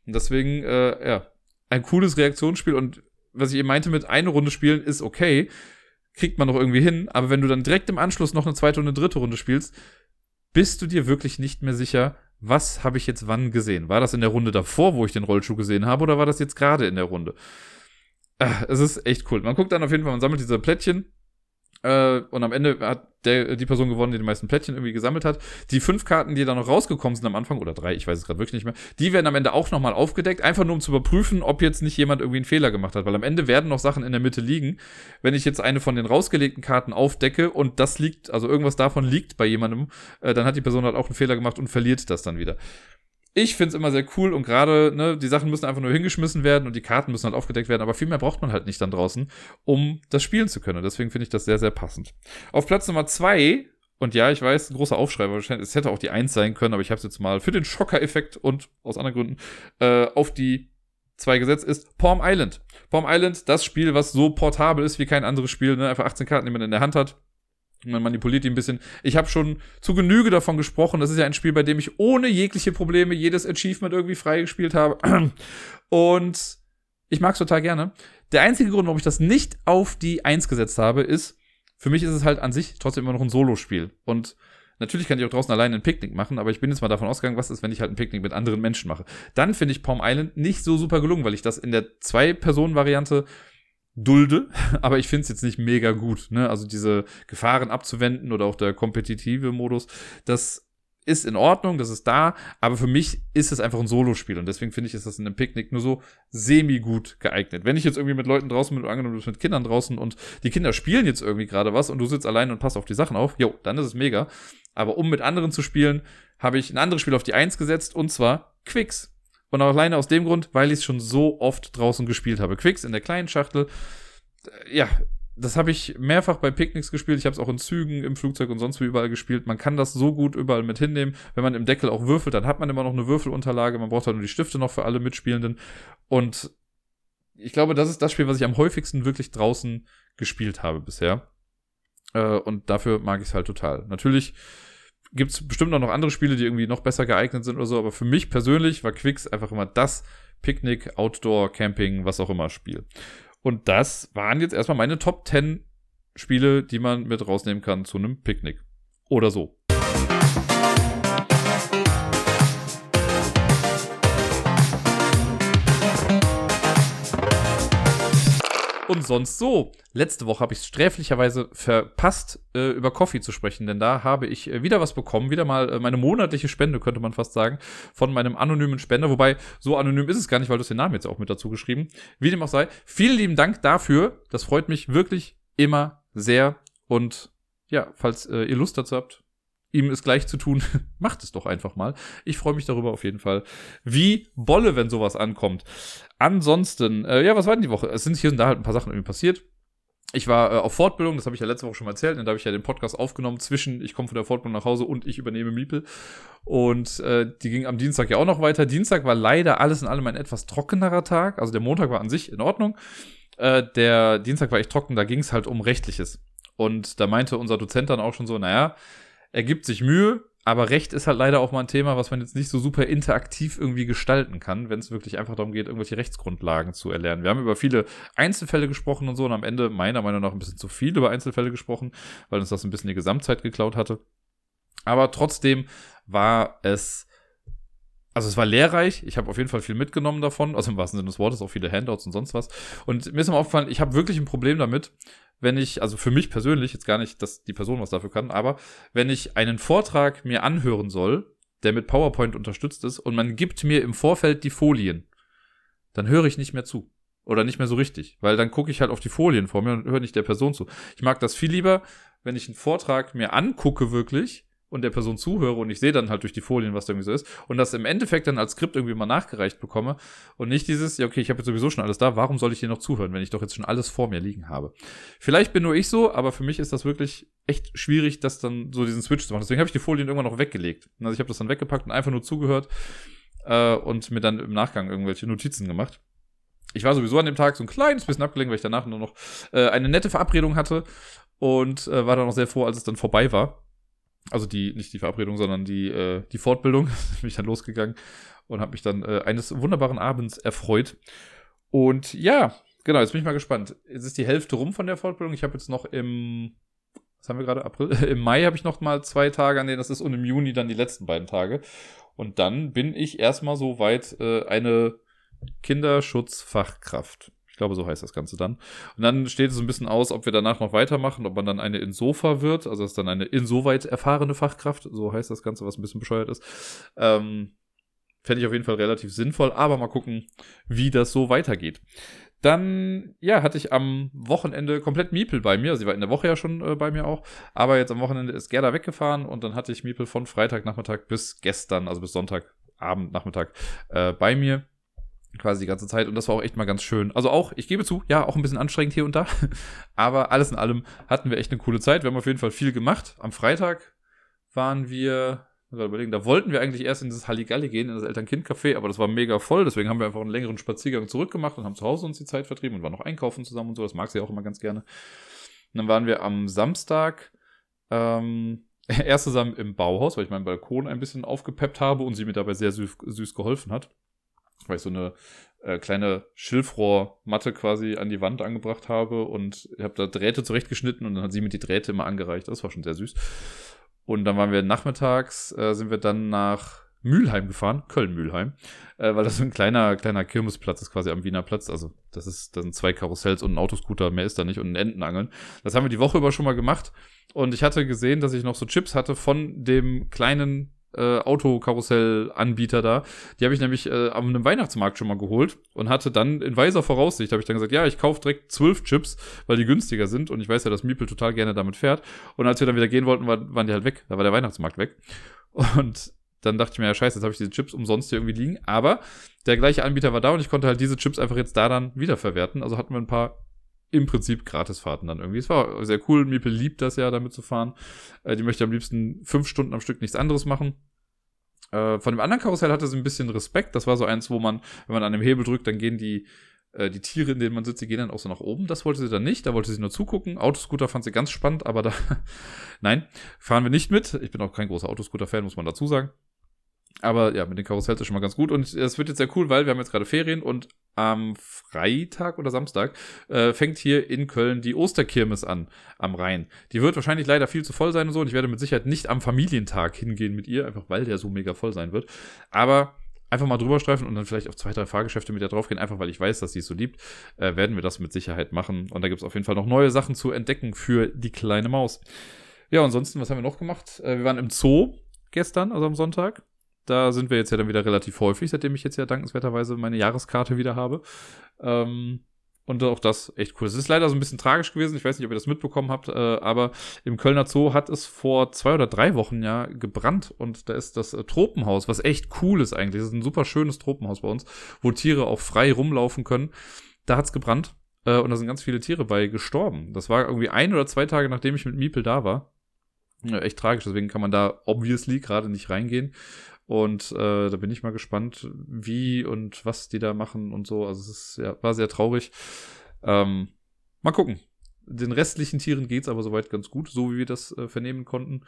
Und deswegen, äh, ja, ein cooles Reaktionsspiel und was ich eben meinte mit eine Runde spielen ist okay, kriegt man noch irgendwie hin, aber wenn du dann direkt im Anschluss noch eine zweite und eine dritte Runde spielst, bist du dir wirklich nicht mehr sicher, was habe ich jetzt wann gesehen? War das in der Runde davor, wo ich den Rollschuh gesehen habe, oder war das jetzt gerade in der Runde? Äh, es ist echt cool. Man guckt dann auf jeden Fall, man sammelt diese Plättchen äh, und am Ende hat der, die Person gewonnen, die die meisten Plättchen irgendwie gesammelt hat. Die fünf Karten, die da noch rausgekommen sind am Anfang, oder drei, ich weiß es gerade wirklich nicht mehr, die werden am Ende auch nochmal aufgedeckt, einfach nur um zu überprüfen, ob jetzt nicht jemand irgendwie einen Fehler gemacht hat. Weil am Ende werden noch Sachen in der Mitte liegen. Wenn ich jetzt eine von den rausgelegten Karten aufdecke und das liegt, also irgendwas davon liegt bei jemandem, äh, dann hat die Person halt auch einen Fehler gemacht und verliert das dann wieder ich finde es immer sehr cool und gerade, ne, die Sachen müssen einfach nur hingeschmissen werden und die Karten müssen halt aufgedeckt werden, aber viel mehr braucht man halt nicht dann draußen, um das spielen zu können. Deswegen finde ich das sehr, sehr passend. Auf Platz Nummer zwei, und ja, ich weiß, ein großer Aufschrei, wahrscheinlich, es hätte auch die Eins sein können, aber ich habe es jetzt mal für den Schocker-Effekt und aus anderen Gründen äh, auf die zwei gesetzt, ist Palm Island. Palm Island, das Spiel, was so portabel ist wie kein anderes Spiel, ne? einfach 18 Karten, die man in der Hand hat man manipuliert die ein bisschen. Ich habe schon zu Genüge davon gesprochen. Das ist ja ein Spiel, bei dem ich ohne jegliche Probleme jedes Achievement irgendwie freigespielt habe. Und ich mag es total gerne. Der einzige Grund, warum ich das nicht auf die Eins gesetzt habe, ist, für mich ist es halt an sich trotzdem immer noch ein Solospiel. Und natürlich kann ich auch draußen alleine ein Picknick machen, aber ich bin jetzt mal davon ausgegangen, was ist, wenn ich halt ein Picknick mit anderen Menschen mache. Dann finde ich Palm Island nicht so super gelungen, weil ich das in der Zwei-Personen-Variante dulde, aber ich finde es jetzt nicht mega gut. Ne? Also diese Gefahren abzuwenden oder auch der kompetitive Modus, das ist in Ordnung, das ist da, aber für mich ist es einfach ein Solospiel und deswegen finde ich, ist das in einem Picknick nur so semi-gut geeignet. Wenn ich jetzt irgendwie mit Leuten draußen bin, angenommen du bist mit Kindern draußen und die Kinder spielen jetzt irgendwie gerade was und du sitzt allein und passt auf die Sachen auf, jo, dann ist es mega. Aber um mit anderen zu spielen, habe ich ein anderes Spiel auf die Eins gesetzt und zwar Quicks. Und auch alleine aus dem Grund, weil ich es schon so oft draußen gespielt habe. Quicks in der kleinen Schachtel. Äh, ja, das habe ich mehrfach bei Picknicks gespielt. Ich habe es auch in Zügen, im Flugzeug und sonst wie überall gespielt. Man kann das so gut überall mit hinnehmen. Wenn man im Deckel auch würfelt, dann hat man immer noch eine Würfelunterlage. Man braucht halt nur die Stifte noch für alle Mitspielenden. Und ich glaube, das ist das Spiel, was ich am häufigsten wirklich draußen gespielt habe bisher. Äh, und dafür mag ich es halt total. Natürlich gibt es bestimmt auch noch andere Spiele, die irgendwie noch besser geeignet sind oder so, aber für mich persönlich war Quicks einfach immer das Picknick, Outdoor, Camping, was auch immer Spiel. Und das waren jetzt erstmal meine Top 10 Spiele, die man mit rausnehmen kann zu einem Picknick. Oder so. Sonst so. Letzte Woche habe ich es sträflicherweise verpasst, äh, über Coffee zu sprechen, denn da habe ich äh, wieder was bekommen, wieder mal äh, meine monatliche Spende, könnte man fast sagen, von meinem anonymen Spender. Wobei, so anonym ist es gar nicht, weil du hast den Namen jetzt auch mit dazu geschrieben. Wie dem auch sei. Vielen lieben Dank dafür. Das freut mich wirklich immer sehr. Und ja, falls äh, ihr Lust dazu habt, ihm es gleich zu tun, macht es doch einfach mal. Ich freue mich darüber auf jeden Fall. Wie Bolle, wenn sowas ankommt. Ansonsten, äh, ja, was war denn die Woche? Es sind hier und da halt ein paar Sachen irgendwie passiert. Ich war äh, auf Fortbildung, das habe ich ja letzte Woche schon mal erzählt, und da habe ich ja den Podcast aufgenommen zwischen ich komme von der Fortbildung nach Hause und ich übernehme Miepel. Und äh, die ging am Dienstag ja auch noch weiter. Dienstag war leider alles in allem ein etwas trockenerer Tag. Also der Montag war an sich in Ordnung. Äh, der Dienstag war echt trocken, da ging es halt um Rechtliches. Und da meinte unser Dozent dann auch schon so, naja, er gibt sich Mühe, aber Recht ist halt leider auch mal ein Thema, was man jetzt nicht so super interaktiv irgendwie gestalten kann, wenn es wirklich einfach darum geht, irgendwelche Rechtsgrundlagen zu erlernen. Wir haben über viele Einzelfälle gesprochen und so und am Ende meiner Meinung nach ein bisschen zu viel über Einzelfälle gesprochen, weil uns das ein bisschen die Gesamtzeit geklaut hatte. Aber trotzdem war es also es war lehrreich, ich habe auf jeden Fall viel mitgenommen davon, also im wahrsten Sinne des Wortes auch viele Handouts und sonst was. Und mir ist immer aufgefallen, ich habe wirklich ein Problem damit, wenn ich, also für mich persönlich, jetzt gar nicht, dass die Person was dafür kann, aber wenn ich einen Vortrag mir anhören soll, der mit PowerPoint unterstützt ist und man gibt mir im Vorfeld die Folien, dann höre ich nicht mehr zu. Oder nicht mehr so richtig, weil dann gucke ich halt auf die Folien vor mir und höre nicht der Person zu. Ich mag das viel lieber, wenn ich einen Vortrag mir angucke wirklich und der Person zuhöre und ich sehe dann halt durch die Folien, was da irgendwie so ist und das im Endeffekt dann als Skript irgendwie mal nachgereicht bekomme und nicht dieses, ja okay, ich habe jetzt sowieso schon alles da, warum soll ich hier noch zuhören, wenn ich doch jetzt schon alles vor mir liegen habe? Vielleicht bin nur ich so, aber für mich ist das wirklich echt schwierig, das dann so diesen Switch zu machen. Deswegen habe ich die Folien irgendwann noch weggelegt. Also ich habe das dann weggepackt und einfach nur zugehört äh, und mir dann im Nachgang irgendwelche Notizen gemacht. Ich war sowieso an dem Tag so ein kleines bisschen abgelenkt, weil ich danach nur noch äh, eine nette Verabredung hatte und äh, war dann auch sehr froh, als es dann vorbei war also die, nicht die Verabredung, sondern die, äh, die Fortbildung, bin ich dann losgegangen und habe mich dann äh, eines wunderbaren Abends erfreut. Und ja, genau, jetzt bin ich mal gespannt. Es ist die Hälfte rum von der Fortbildung. Ich habe jetzt noch im, was haben wir gerade, April? Im Mai habe ich noch mal zwei Tage, an denen das ist, und im Juni dann die letzten beiden Tage. Und dann bin ich erstmal so weit äh, eine Kinderschutzfachkraft. Ich glaube, so heißt das Ganze dann. Und dann steht es ein bisschen aus, ob wir danach noch weitermachen, ob man dann eine Insofa wird, also ist dann eine insoweit erfahrene Fachkraft, so heißt das Ganze, was ein bisschen bescheuert ist. Ähm, Fände ich auf jeden Fall relativ sinnvoll, aber mal gucken, wie das so weitergeht. Dann, ja, hatte ich am Wochenende komplett Miepel bei mir. Sie war in der Woche ja schon äh, bei mir auch. Aber jetzt am Wochenende ist Gerda weggefahren und dann hatte ich Miepel von Freitagnachmittag bis gestern, also bis Sonntagabend, Nachmittag äh, bei mir quasi die ganze Zeit und das war auch echt mal ganz schön. Also auch, ich gebe zu, ja, auch ein bisschen anstrengend hier und da, aber alles in allem hatten wir echt eine coole Zeit. Wir haben auf jeden Fall viel gemacht. Am Freitag waren wir, da wollten wir eigentlich erst in dieses Halligalli gehen, in das Eltern-Kind-Café, aber das war mega voll, deswegen haben wir einfach einen längeren Spaziergang zurückgemacht und haben zu Hause uns die Zeit vertrieben und waren noch einkaufen zusammen und so, das mag sie auch immer ganz gerne. Und dann waren wir am Samstag, ähm, erst zusammen im Bauhaus, weil ich meinen Balkon ein bisschen aufgepeppt habe und sie mir dabei sehr süß, süß geholfen hat weil ich so eine äh, kleine Schilfrohrmatte quasi an die Wand angebracht habe und ich habe da Drähte zurechtgeschnitten und dann hat sie mir die Drähte immer angereicht. Das war schon sehr süß. Und dann waren wir nachmittags, äh, sind wir dann nach Mülheim gefahren, Köln-Mülheim, äh, weil das so ein kleiner, kleiner Kirmesplatz ist, quasi am Wiener Platz. Also, das ist, das sind zwei Karussells und ein Autoscooter, mehr ist da nicht und ein Entenangeln. Das haben wir die Woche über schon mal gemacht. Und ich hatte gesehen, dass ich noch so Chips hatte von dem kleinen äh, Autokarussell-Anbieter da. Die habe ich nämlich äh, am einem Weihnachtsmarkt schon mal geholt und hatte dann in weiser Voraussicht, habe ich dann gesagt, ja, ich kaufe direkt zwölf Chips, weil die günstiger sind und ich weiß ja, dass Miepel total gerne damit fährt. Und als wir dann wieder gehen wollten, war, waren die halt weg. Da war der Weihnachtsmarkt weg. Und dann dachte ich mir, ja scheiße, jetzt habe ich diese Chips umsonst hier irgendwie liegen. Aber der gleiche Anbieter war da und ich konnte halt diese Chips einfach jetzt da dann wiederverwerten. Also hatten wir ein paar im Prinzip Gratisfahrten dann irgendwie. Es war sehr cool. Miepel liebt das ja, damit zu fahren. Äh, die möchte am liebsten fünf Stunden am Stück nichts anderes machen. Äh, von dem anderen Karussell hatte sie ein bisschen Respekt. Das war so eins, wo man, wenn man an dem Hebel drückt, dann gehen die, äh, die Tiere, in denen man sitzt, die gehen dann auch so nach oben. Das wollte sie dann nicht. Da wollte sie nur zugucken. Autoscooter fand sie ganz spannend, aber da, nein, fahren wir nicht mit. Ich bin auch kein großer Autoscooter-Fan, muss man dazu sagen. Aber ja, mit den Karussells ist schon mal ganz gut. Und es wird jetzt sehr cool, weil wir haben jetzt gerade Ferien und am Freitag oder Samstag äh, fängt hier in Köln die Osterkirmes an am Rhein. Die wird wahrscheinlich leider viel zu voll sein und so. Und ich werde mit Sicherheit nicht am Familientag hingehen mit ihr, einfach weil der so mega voll sein wird. Aber einfach mal drüber streifen und dann vielleicht auf zwei, drei Fahrgeschäfte mit der draufgehen, einfach weil ich weiß, dass sie es so liebt, äh, werden wir das mit Sicherheit machen. Und da gibt es auf jeden Fall noch neue Sachen zu entdecken für die kleine Maus. Ja, ansonsten, was haben wir noch gemacht? Äh, wir waren im Zoo gestern, also am Sonntag. Da sind wir jetzt ja dann wieder relativ häufig, seitdem ich jetzt ja dankenswerterweise meine Jahreskarte wieder habe. Ähm, und auch das echt cool. Es ist leider so ein bisschen tragisch gewesen. Ich weiß nicht, ob ihr das mitbekommen habt, äh, aber im Kölner Zoo hat es vor zwei oder drei Wochen ja gebrannt und da ist das äh, Tropenhaus, was echt cool ist eigentlich. Das ist ein super schönes Tropenhaus bei uns, wo Tiere auch frei rumlaufen können. Da hat es gebrannt äh, und da sind ganz viele Tiere bei gestorben. Das war irgendwie ein oder zwei Tage, nachdem ich mit Miepel da war. Ja, echt tragisch, deswegen kann man da obviously gerade nicht reingehen. Und äh, da bin ich mal gespannt, wie und was die da machen und so. Also es ist, ja, war sehr traurig. Ähm, mal gucken. Den restlichen Tieren geht's aber soweit ganz gut, so wie wir das äh, vernehmen konnten.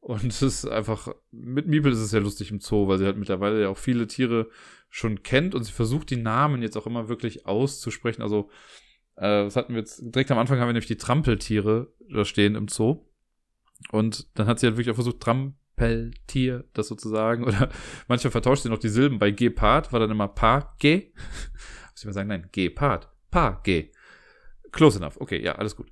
Und es ist einfach, mit Miebel ist es ja lustig im Zoo, weil sie halt mittlerweile ja auch viele Tiere schon kennt und sie versucht die Namen jetzt auch immer wirklich auszusprechen. Also, äh, was hatten wir jetzt? Direkt am Anfang haben wir nämlich die Trampeltiere da stehen im Zoo. Und dann hat sie halt wirklich auch versucht, Tram Peltier, das sozusagen. Oder manchmal vertauscht sie noch die Silben. Bei Gepard war dann immer Pa, Ge. Muss ich mal sagen, nein, Gepard. Pa, Ge. Close enough. Okay, ja, alles gut.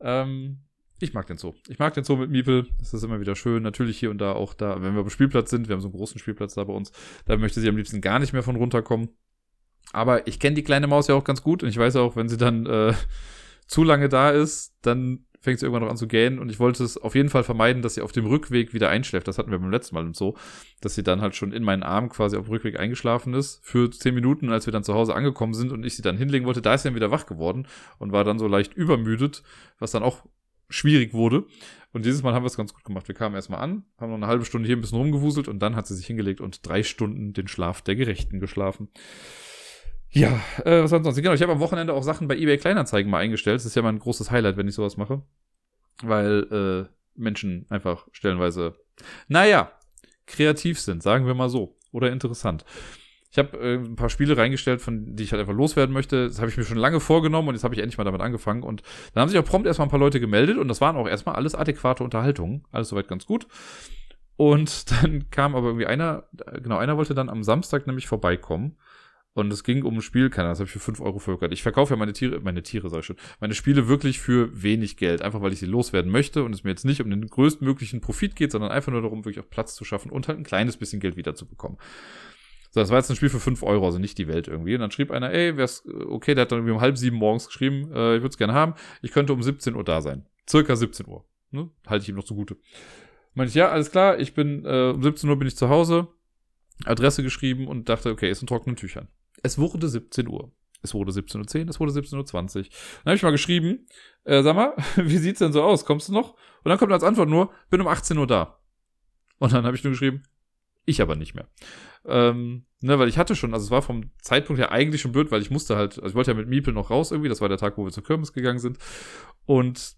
Ähm, ich mag den Zoo. Ich mag den Zoo mit Miepel. Das ist immer wieder schön. Natürlich hier und da auch da, wenn wir dem Spielplatz sind, wir haben so einen großen Spielplatz da bei uns, da möchte sie am liebsten gar nicht mehr von runterkommen. Aber ich kenne die kleine Maus ja auch ganz gut und ich weiß auch, wenn sie dann äh, zu lange da ist, dann fängt sie irgendwann noch an zu gähnen und ich wollte es auf jeden Fall vermeiden, dass sie auf dem Rückweg wieder einschläft. Das hatten wir beim letzten Mal und so, dass sie dann halt schon in meinen Arm quasi auf dem Rückweg eingeschlafen ist für zehn Minuten, als wir dann zu Hause angekommen sind und ich sie dann hinlegen wollte, da ist sie dann wieder wach geworden und war dann so leicht übermüdet, was dann auch schwierig wurde. Und dieses Mal haben wir es ganz gut gemacht. Wir kamen erstmal an, haben noch eine halbe Stunde hier ein bisschen rumgewuselt und dann hat sie sich hingelegt und drei Stunden den Schlaf der Gerechten geschlafen. Ja, äh, was ansonsten? Genau, ich habe am Wochenende auch Sachen bei eBay Kleinanzeigen mal eingestellt. Das ist ja mal ein großes Highlight, wenn ich sowas mache. Weil äh, Menschen einfach stellenweise, naja, kreativ sind, sagen wir mal so. Oder interessant. Ich habe äh, ein paar Spiele reingestellt, von die ich halt einfach loswerden möchte. Das habe ich mir schon lange vorgenommen und jetzt habe ich endlich mal damit angefangen. Und dann haben sich auch prompt erstmal ein paar Leute gemeldet und das waren auch erstmal alles adäquate Unterhaltungen. Alles soweit ganz gut. Und dann kam aber irgendwie einer, genau, einer wollte dann am Samstag nämlich vorbeikommen. Und es ging um ein Spiel, keine Ahnung, das habe ich für 5 Euro verkauft. Ich verkaufe ja meine Tiere, meine Tiere, sag ich schon, meine Spiele wirklich für wenig Geld. Einfach weil ich sie loswerden möchte und es mir jetzt nicht um den größtmöglichen Profit geht, sondern einfach nur darum, wirklich auch Platz zu schaffen und halt ein kleines bisschen Geld wiederzubekommen. So, das war jetzt ein Spiel für 5 Euro, also nicht die Welt irgendwie. Und dann schrieb einer, ey, wär's, okay, der hat dann irgendwie um halb sieben morgens geschrieben, äh, ich würde es gerne haben, ich könnte um 17 Uhr da sein. Circa 17 Uhr. Ne? Halte ich ihm noch zugute. Meinte ich, ja, alles klar, ich bin, äh, um 17 Uhr bin ich zu Hause, Adresse geschrieben und dachte, okay, ist in trockenen Tüchern. Es wurde 17 Uhr. Es wurde 17.10 Uhr, es wurde 17.20 Uhr. Dann habe ich mal geschrieben, äh, sag mal, wie sieht's denn so aus? Kommst du noch? Und dann kommt als Antwort nur, bin um 18 Uhr da. Und dann habe ich nur geschrieben, ich aber nicht mehr. Ähm, ne, weil ich hatte schon, also es war vom Zeitpunkt her eigentlich schon blöd, weil ich musste halt, also ich wollte ja mit Miepel noch raus irgendwie, das war der Tag, wo wir zur Kirmes gegangen sind. Und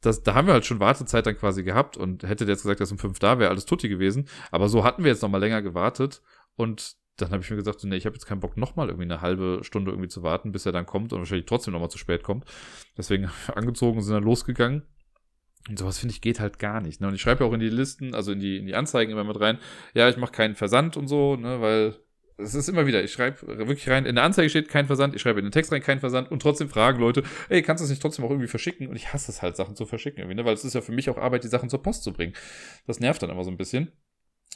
das, da haben wir halt schon Wartezeit dann quasi gehabt und hätte der jetzt gesagt, dass um fünf da wäre, alles tutti gewesen. Aber so hatten wir jetzt noch mal länger gewartet und dann habe ich mir gesagt, so, nee, ich habe jetzt keinen Bock, nochmal irgendwie eine halbe Stunde irgendwie zu warten, bis er dann kommt und wahrscheinlich trotzdem nochmal zu spät kommt. Deswegen angezogen sind dann losgegangen. Und sowas finde ich geht halt gar nicht. Ne? Und ich schreibe ja auch in die Listen, also in die, in die Anzeigen immer mit rein, ja, ich mache keinen Versand und so, ne, weil es ist immer wieder, ich schreibe wirklich rein, in der Anzeige steht kein Versand, ich schreibe in den Text rein kein Versand und trotzdem fragen Leute, ey, kannst du es nicht trotzdem auch irgendwie verschicken? Und ich hasse es halt, Sachen zu verschicken irgendwie, ne? weil es ist ja für mich auch Arbeit, die Sachen zur Post zu bringen. Das nervt dann immer so ein bisschen.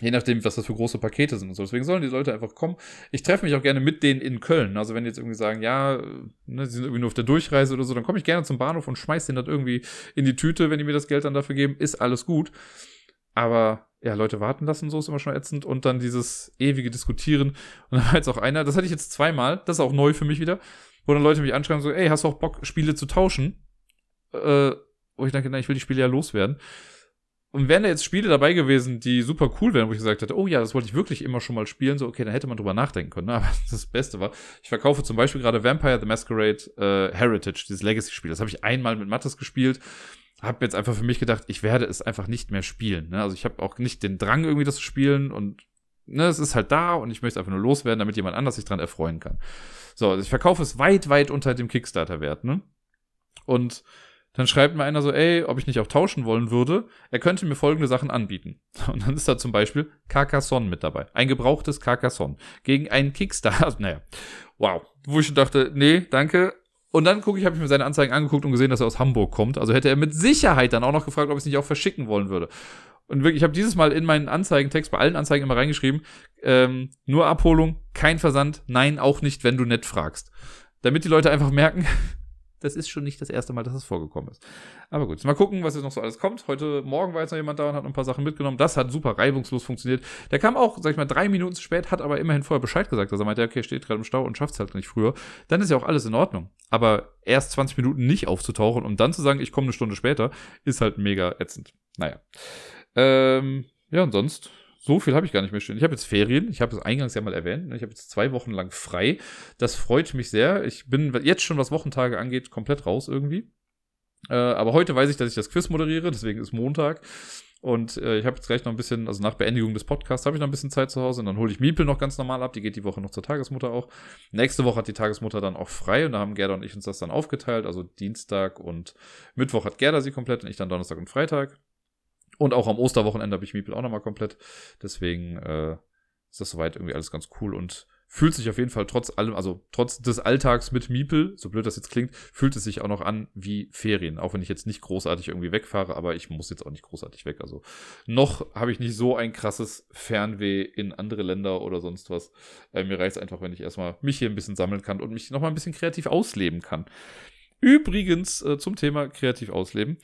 Je nachdem, was das für große Pakete sind und so. Deswegen sollen die Leute einfach kommen. Ich treffe mich auch gerne mit denen in Köln. Also wenn die jetzt irgendwie sagen, ja, ne, sie sind irgendwie nur auf der Durchreise oder so, dann komme ich gerne zum Bahnhof und schmeiß den das irgendwie in die Tüte, wenn die mir das Geld dann dafür geben. Ist alles gut. Aber ja, Leute warten lassen, so ist immer schon ätzend. Und dann dieses ewige Diskutieren. Und dann war jetzt auch einer, das hatte ich jetzt zweimal, das ist auch neu für mich wieder, wo dann Leute mich anschreiben, so, ey, hast du auch Bock, Spiele zu tauschen? Äh, wo ich denke, na, ich will die Spiele ja loswerden. Und wären da jetzt Spiele dabei gewesen, die super cool wären, wo ich gesagt hätte, oh ja, das wollte ich wirklich immer schon mal spielen, so, okay, dann hätte man drüber nachdenken können. Ne? Aber das Beste war, ich verkaufe zum Beispiel gerade Vampire the Masquerade äh, Heritage, dieses Legacy-Spiel. Das habe ich einmal mit Mattes gespielt. Habe jetzt einfach für mich gedacht, ich werde es einfach nicht mehr spielen. Ne? Also ich habe auch nicht den Drang, irgendwie das zu spielen und ne, es ist halt da und ich möchte es einfach nur loswerden, damit jemand anders sich dran erfreuen kann. So, also ich verkaufe es weit, weit unter dem Kickstarter-Wert, ne? Und Dann schreibt mir einer so, ey, ob ich nicht auch tauschen wollen würde. Er könnte mir folgende Sachen anbieten. Und dann ist da zum Beispiel Carcassonne mit dabei. Ein gebrauchtes Carcassonne. Gegen einen Kickstarter. Naja, wow. Wo ich schon dachte, nee, danke. Und dann gucke ich, habe ich mir seine Anzeigen angeguckt und gesehen, dass er aus Hamburg kommt. Also hätte er mit Sicherheit dann auch noch gefragt, ob ich es nicht auch verschicken wollen würde. Und wirklich, ich habe dieses Mal in meinen Anzeigentext bei allen Anzeigen immer reingeschrieben, ähm, nur Abholung, kein Versand, nein, auch nicht, wenn du nett fragst. Damit die Leute einfach merken, das ist schon nicht das erste Mal, dass das vorgekommen ist. Aber gut, mal gucken, was jetzt noch so alles kommt. Heute Morgen war jetzt noch jemand da und hat ein paar Sachen mitgenommen. Das hat super reibungslos funktioniert. Der kam auch, sag ich mal, drei Minuten zu spät, hat aber immerhin vorher Bescheid gesagt, dass er meinte, okay, steht gerade im Stau und schafft es halt nicht früher. Dann ist ja auch alles in Ordnung. Aber erst 20 Minuten nicht aufzutauchen und dann zu sagen, ich komme eine Stunde später, ist halt mega ätzend. Naja. Ähm, ja, und sonst so viel habe ich gar nicht mehr stehen. Ich habe jetzt Ferien, ich habe es eingangs ja mal erwähnt. Ne? Ich habe jetzt zwei Wochen lang frei. Das freut mich sehr. Ich bin jetzt schon, was Wochentage angeht, komplett raus irgendwie. Äh, aber heute weiß ich, dass ich das Quiz moderiere, deswegen ist Montag. Und äh, ich habe jetzt gleich noch ein bisschen, also nach Beendigung des Podcasts habe ich noch ein bisschen Zeit zu Hause und dann hole ich Miepel noch ganz normal ab. Die geht die Woche noch zur Tagesmutter auch. Nächste Woche hat die Tagesmutter dann auch frei und da haben Gerda und ich uns das dann aufgeteilt. Also Dienstag und Mittwoch hat Gerda sie komplett und ich dann Donnerstag und Freitag. Und auch am Osterwochenende habe ich Miepel auch nochmal komplett. Deswegen äh, ist das soweit irgendwie alles ganz cool und fühlt sich auf jeden Fall trotz allem, also trotz des Alltags mit Miepel, so blöd das jetzt klingt, fühlt es sich auch noch an wie Ferien. Auch wenn ich jetzt nicht großartig irgendwie wegfahre, aber ich muss jetzt auch nicht großartig weg. Also noch habe ich nicht so ein krasses Fernweh in andere Länder oder sonst was. Äh, mir reicht es einfach, wenn ich erstmal mich hier ein bisschen sammeln kann und mich nochmal ein bisschen kreativ ausleben kann. Übrigens äh, zum Thema kreativ ausleben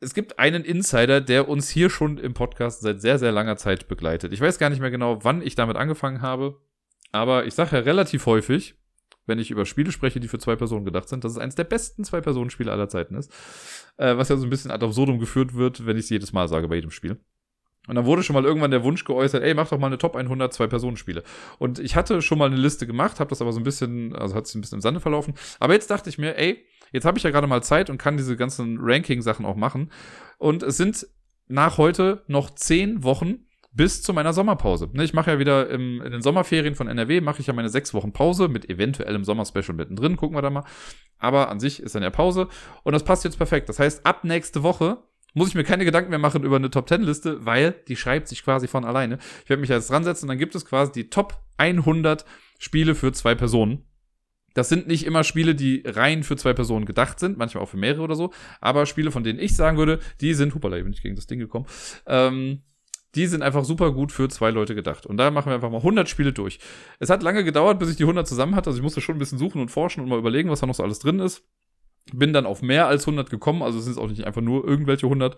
es gibt einen Insider, der uns hier schon im Podcast seit sehr, sehr langer Zeit begleitet. Ich weiß gar nicht mehr genau, wann ich damit angefangen habe, aber ich sage ja relativ häufig, wenn ich über Spiele spreche, die für zwei Personen gedacht sind, dass es eines der besten Zwei-Personen-Spiele aller Zeiten ist. Äh, was ja so ein bisschen ad absurdum geführt wird, wenn ich es jedes Mal sage bei jedem Spiel. Und dann wurde schon mal irgendwann der Wunsch geäußert, ey, mach doch mal eine Top 100 Zwei-Personen-Spiele. Und ich hatte schon mal eine Liste gemacht, habe das aber so ein bisschen, also hat sich ein bisschen im Sande verlaufen. Aber jetzt dachte ich mir, ey, Jetzt habe ich ja gerade mal Zeit und kann diese ganzen Ranking-Sachen auch machen. Und es sind nach heute noch zehn Wochen bis zu meiner Sommerpause. Ne, ich mache ja wieder im, in den Sommerferien von NRW, mache ich ja meine sechs Wochen Pause mit eventuellem Sommerspecial mittendrin, gucken wir da mal. Aber an sich ist dann ja Pause und das passt jetzt perfekt. Das heißt, ab nächste Woche muss ich mir keine Gedanken mehr machen über eine Top 10 Liste, weil die schreibt sich quasi von alleine. Ich werde mich jetzt dran setzen und dann gibt es quasi die Top 100 Spiele für zwei Personen. Das sind nicht immer Spiele, die rein für zwei Personen gedacht sind, manchmal auch für mehrere oder so, aber Spiele, von denen ich sagen würde, die sind, hupala, ich bin nicht gegen das Ding gekommen, ähm, die sind einfach super gut für zwei Leute gedacht. Und da machen wir einfach mal 100 Spiele durch. Es hat lange gedauert, bis ich die 100 zusammen hatte, also ich musste schon ein bisschen suchen und forschen und mal überlegen, was da noch so alles drin ist. Bin dann auf mehr als 100 gekommen, also es sind auch nicht einfach nur irgendwelche 100.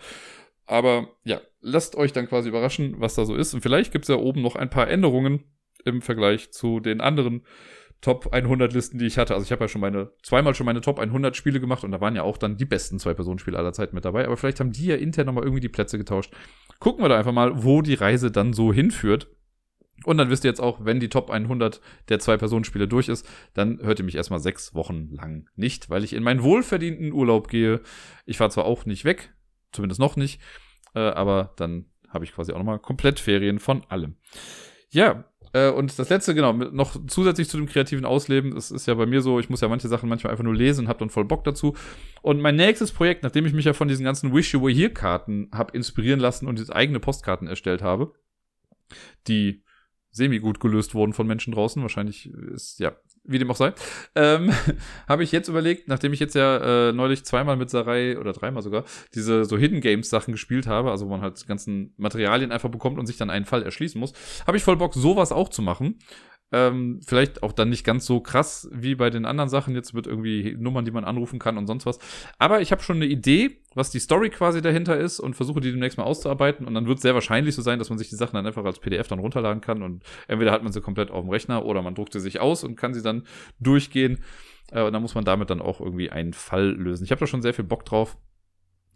Aber ja, lasst euch dann quasi überraschen, was da so ist. Und vielleicht gibt es ja oben noch ein paar Änderungen im Vergleich zu den anderen Top 100 Listen, die ich hatte. Also ich habe ja schon meine, zweimal schon meine Top 100 Spiele gemacht und da waren ja auch dann die besten Zwei-Personen-Spiele aller Zeiten mit dabei. Aber vielleicht haben die ja intern nochmal irgendwie die Plätze getauscht. Gucken wir da einfach mal, wo die Reise dann so hinführt. Und dann wisst ihr jetzt auch, wenn die Top 100 der Zwei-Personen-Spiele durch ist, dann hört ihr mich erstmal sechs Wochen lang nicht, weil ich in meinen wohlverdienten Urlaub gehe. Ich fahre zwar auch nicht weg, zumindest noch nicht, äh, aber dann habe ich quasi auch nochmal komplett Ferien von allem. Ja, äh, und das letzte, genau, noch zusätzlich zu dem kreativen Ausleben, das ist ja bei mir so, ich muss ja manche Sachen manchmal einfach nur lesen und habe dann voll Bock dazu. Und mein nächstes Projekt, nachdem ich mich ja von diesen ganzen Wish You Were Here Karten habe inspirieren lassen und jetzt eigene Postkarten erstellt habe, die semi gut gelöst wurden von Menschen draußen. Wahrscheinlich ist, ja, wie dem auch sei, ähm, habe ich jetzt überlegt, nachdem ich jetzt ja äh, neulich zweimal mit Sarai oder dreimal sogar diese so Hidden Games Sachen gespielt habe, also wo man halt ganzen Materialien einfach bekommt und sich dann einen Fall erschließen muss, habe ich voll Bock, sowas auch zu machen. Ähm, vielleicht auch dann nicht ganz so krass wie bei den anderen Sachen jetzt mit irgendwie Nummern, die man anrufen kann und sonst was. Aber ich habe schon eine Idee, was die Story quasi dahinter ist und versuche die demnächst mal auszuarbeiten. Und dann wird es sehr wahrscheinlich so sein, dass man sich die Sachen dann einfach als PDF dann runterladen kann. Und entweder hat man sie komplett auf dem Rechner oder man druckt sie sich aus und kann sie dann durchgehen. Äh, und dann muss man damit dann auch irgendwie einen Fall lösen. Ich habe da schon sehr viel Bock drauf.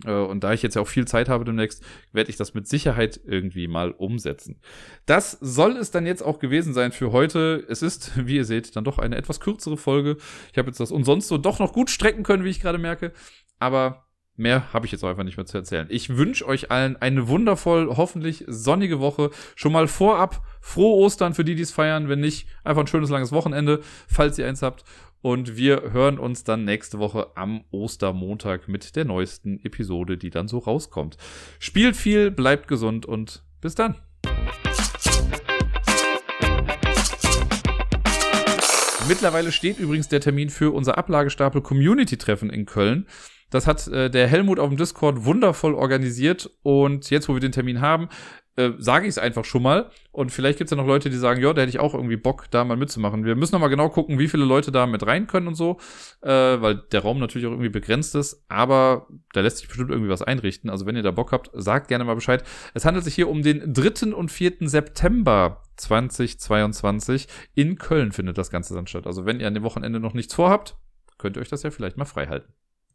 Äh, und da ich jetzt ja auch viel Zeit habe demnächst, werde ich das mit Sicherheit irgendwie mal umsetzen. Das soll es dann jetzt auch gewesen sein für heute. Es ist, wie ihr seht, dann doch eine etwas kürzere Folge. Ich habe jetzt das umsonst so doch noch gut strecken können, wie ich gerade merke. Aber Mehr habe ich jetzt auch einfach nicht mehr zu erzählen. Ich wünsche euch allen eine wundervoll, hoffentlich sonnige Woche. Schon mal vorab frohe Ostern für die, die es feiern. Wenn nicht, einfach ein schönes langes Wochenende, falls ihr eins habt. Und wir hören uns dann nächste Woche am Ostermontag mit der neuesten Episode, die dann so rauskommt. Spielt viel, bleibt gesund und bis dann. Mittlerweile steht übrigens der Termin für unser Ablagestapel Community Treffen in Köln. Das hat äh, der Helmut auf dem Discord wundervoll organisiert und jetzt, wo wir den Termin haben, äh, sage ich es einfach schon mal. Und vielleicht gibt es ja noch Leute, die sagen, ja, da hätte ich auch irgendwie Bock, da mal mitzumachen. Wir müssen noch mal genau gucken, wie viele Leute da mit rein können und so, äh, weil der Raum natürlich auch irgendwie begrenzt ist. Aber da lässt sich bestimmt irgendwie was einrichten. Also wenn ihr da Bock habt, sagt gerne mal Bescheid. Es handelt sich hier um den 3. und 4. September 2022. In Köln findet das Ganze dann statt. Also wenn ihr an dem Wochenende noch nichts vorhabt, könnt ihr euch das ja vielleicht mal frei halten.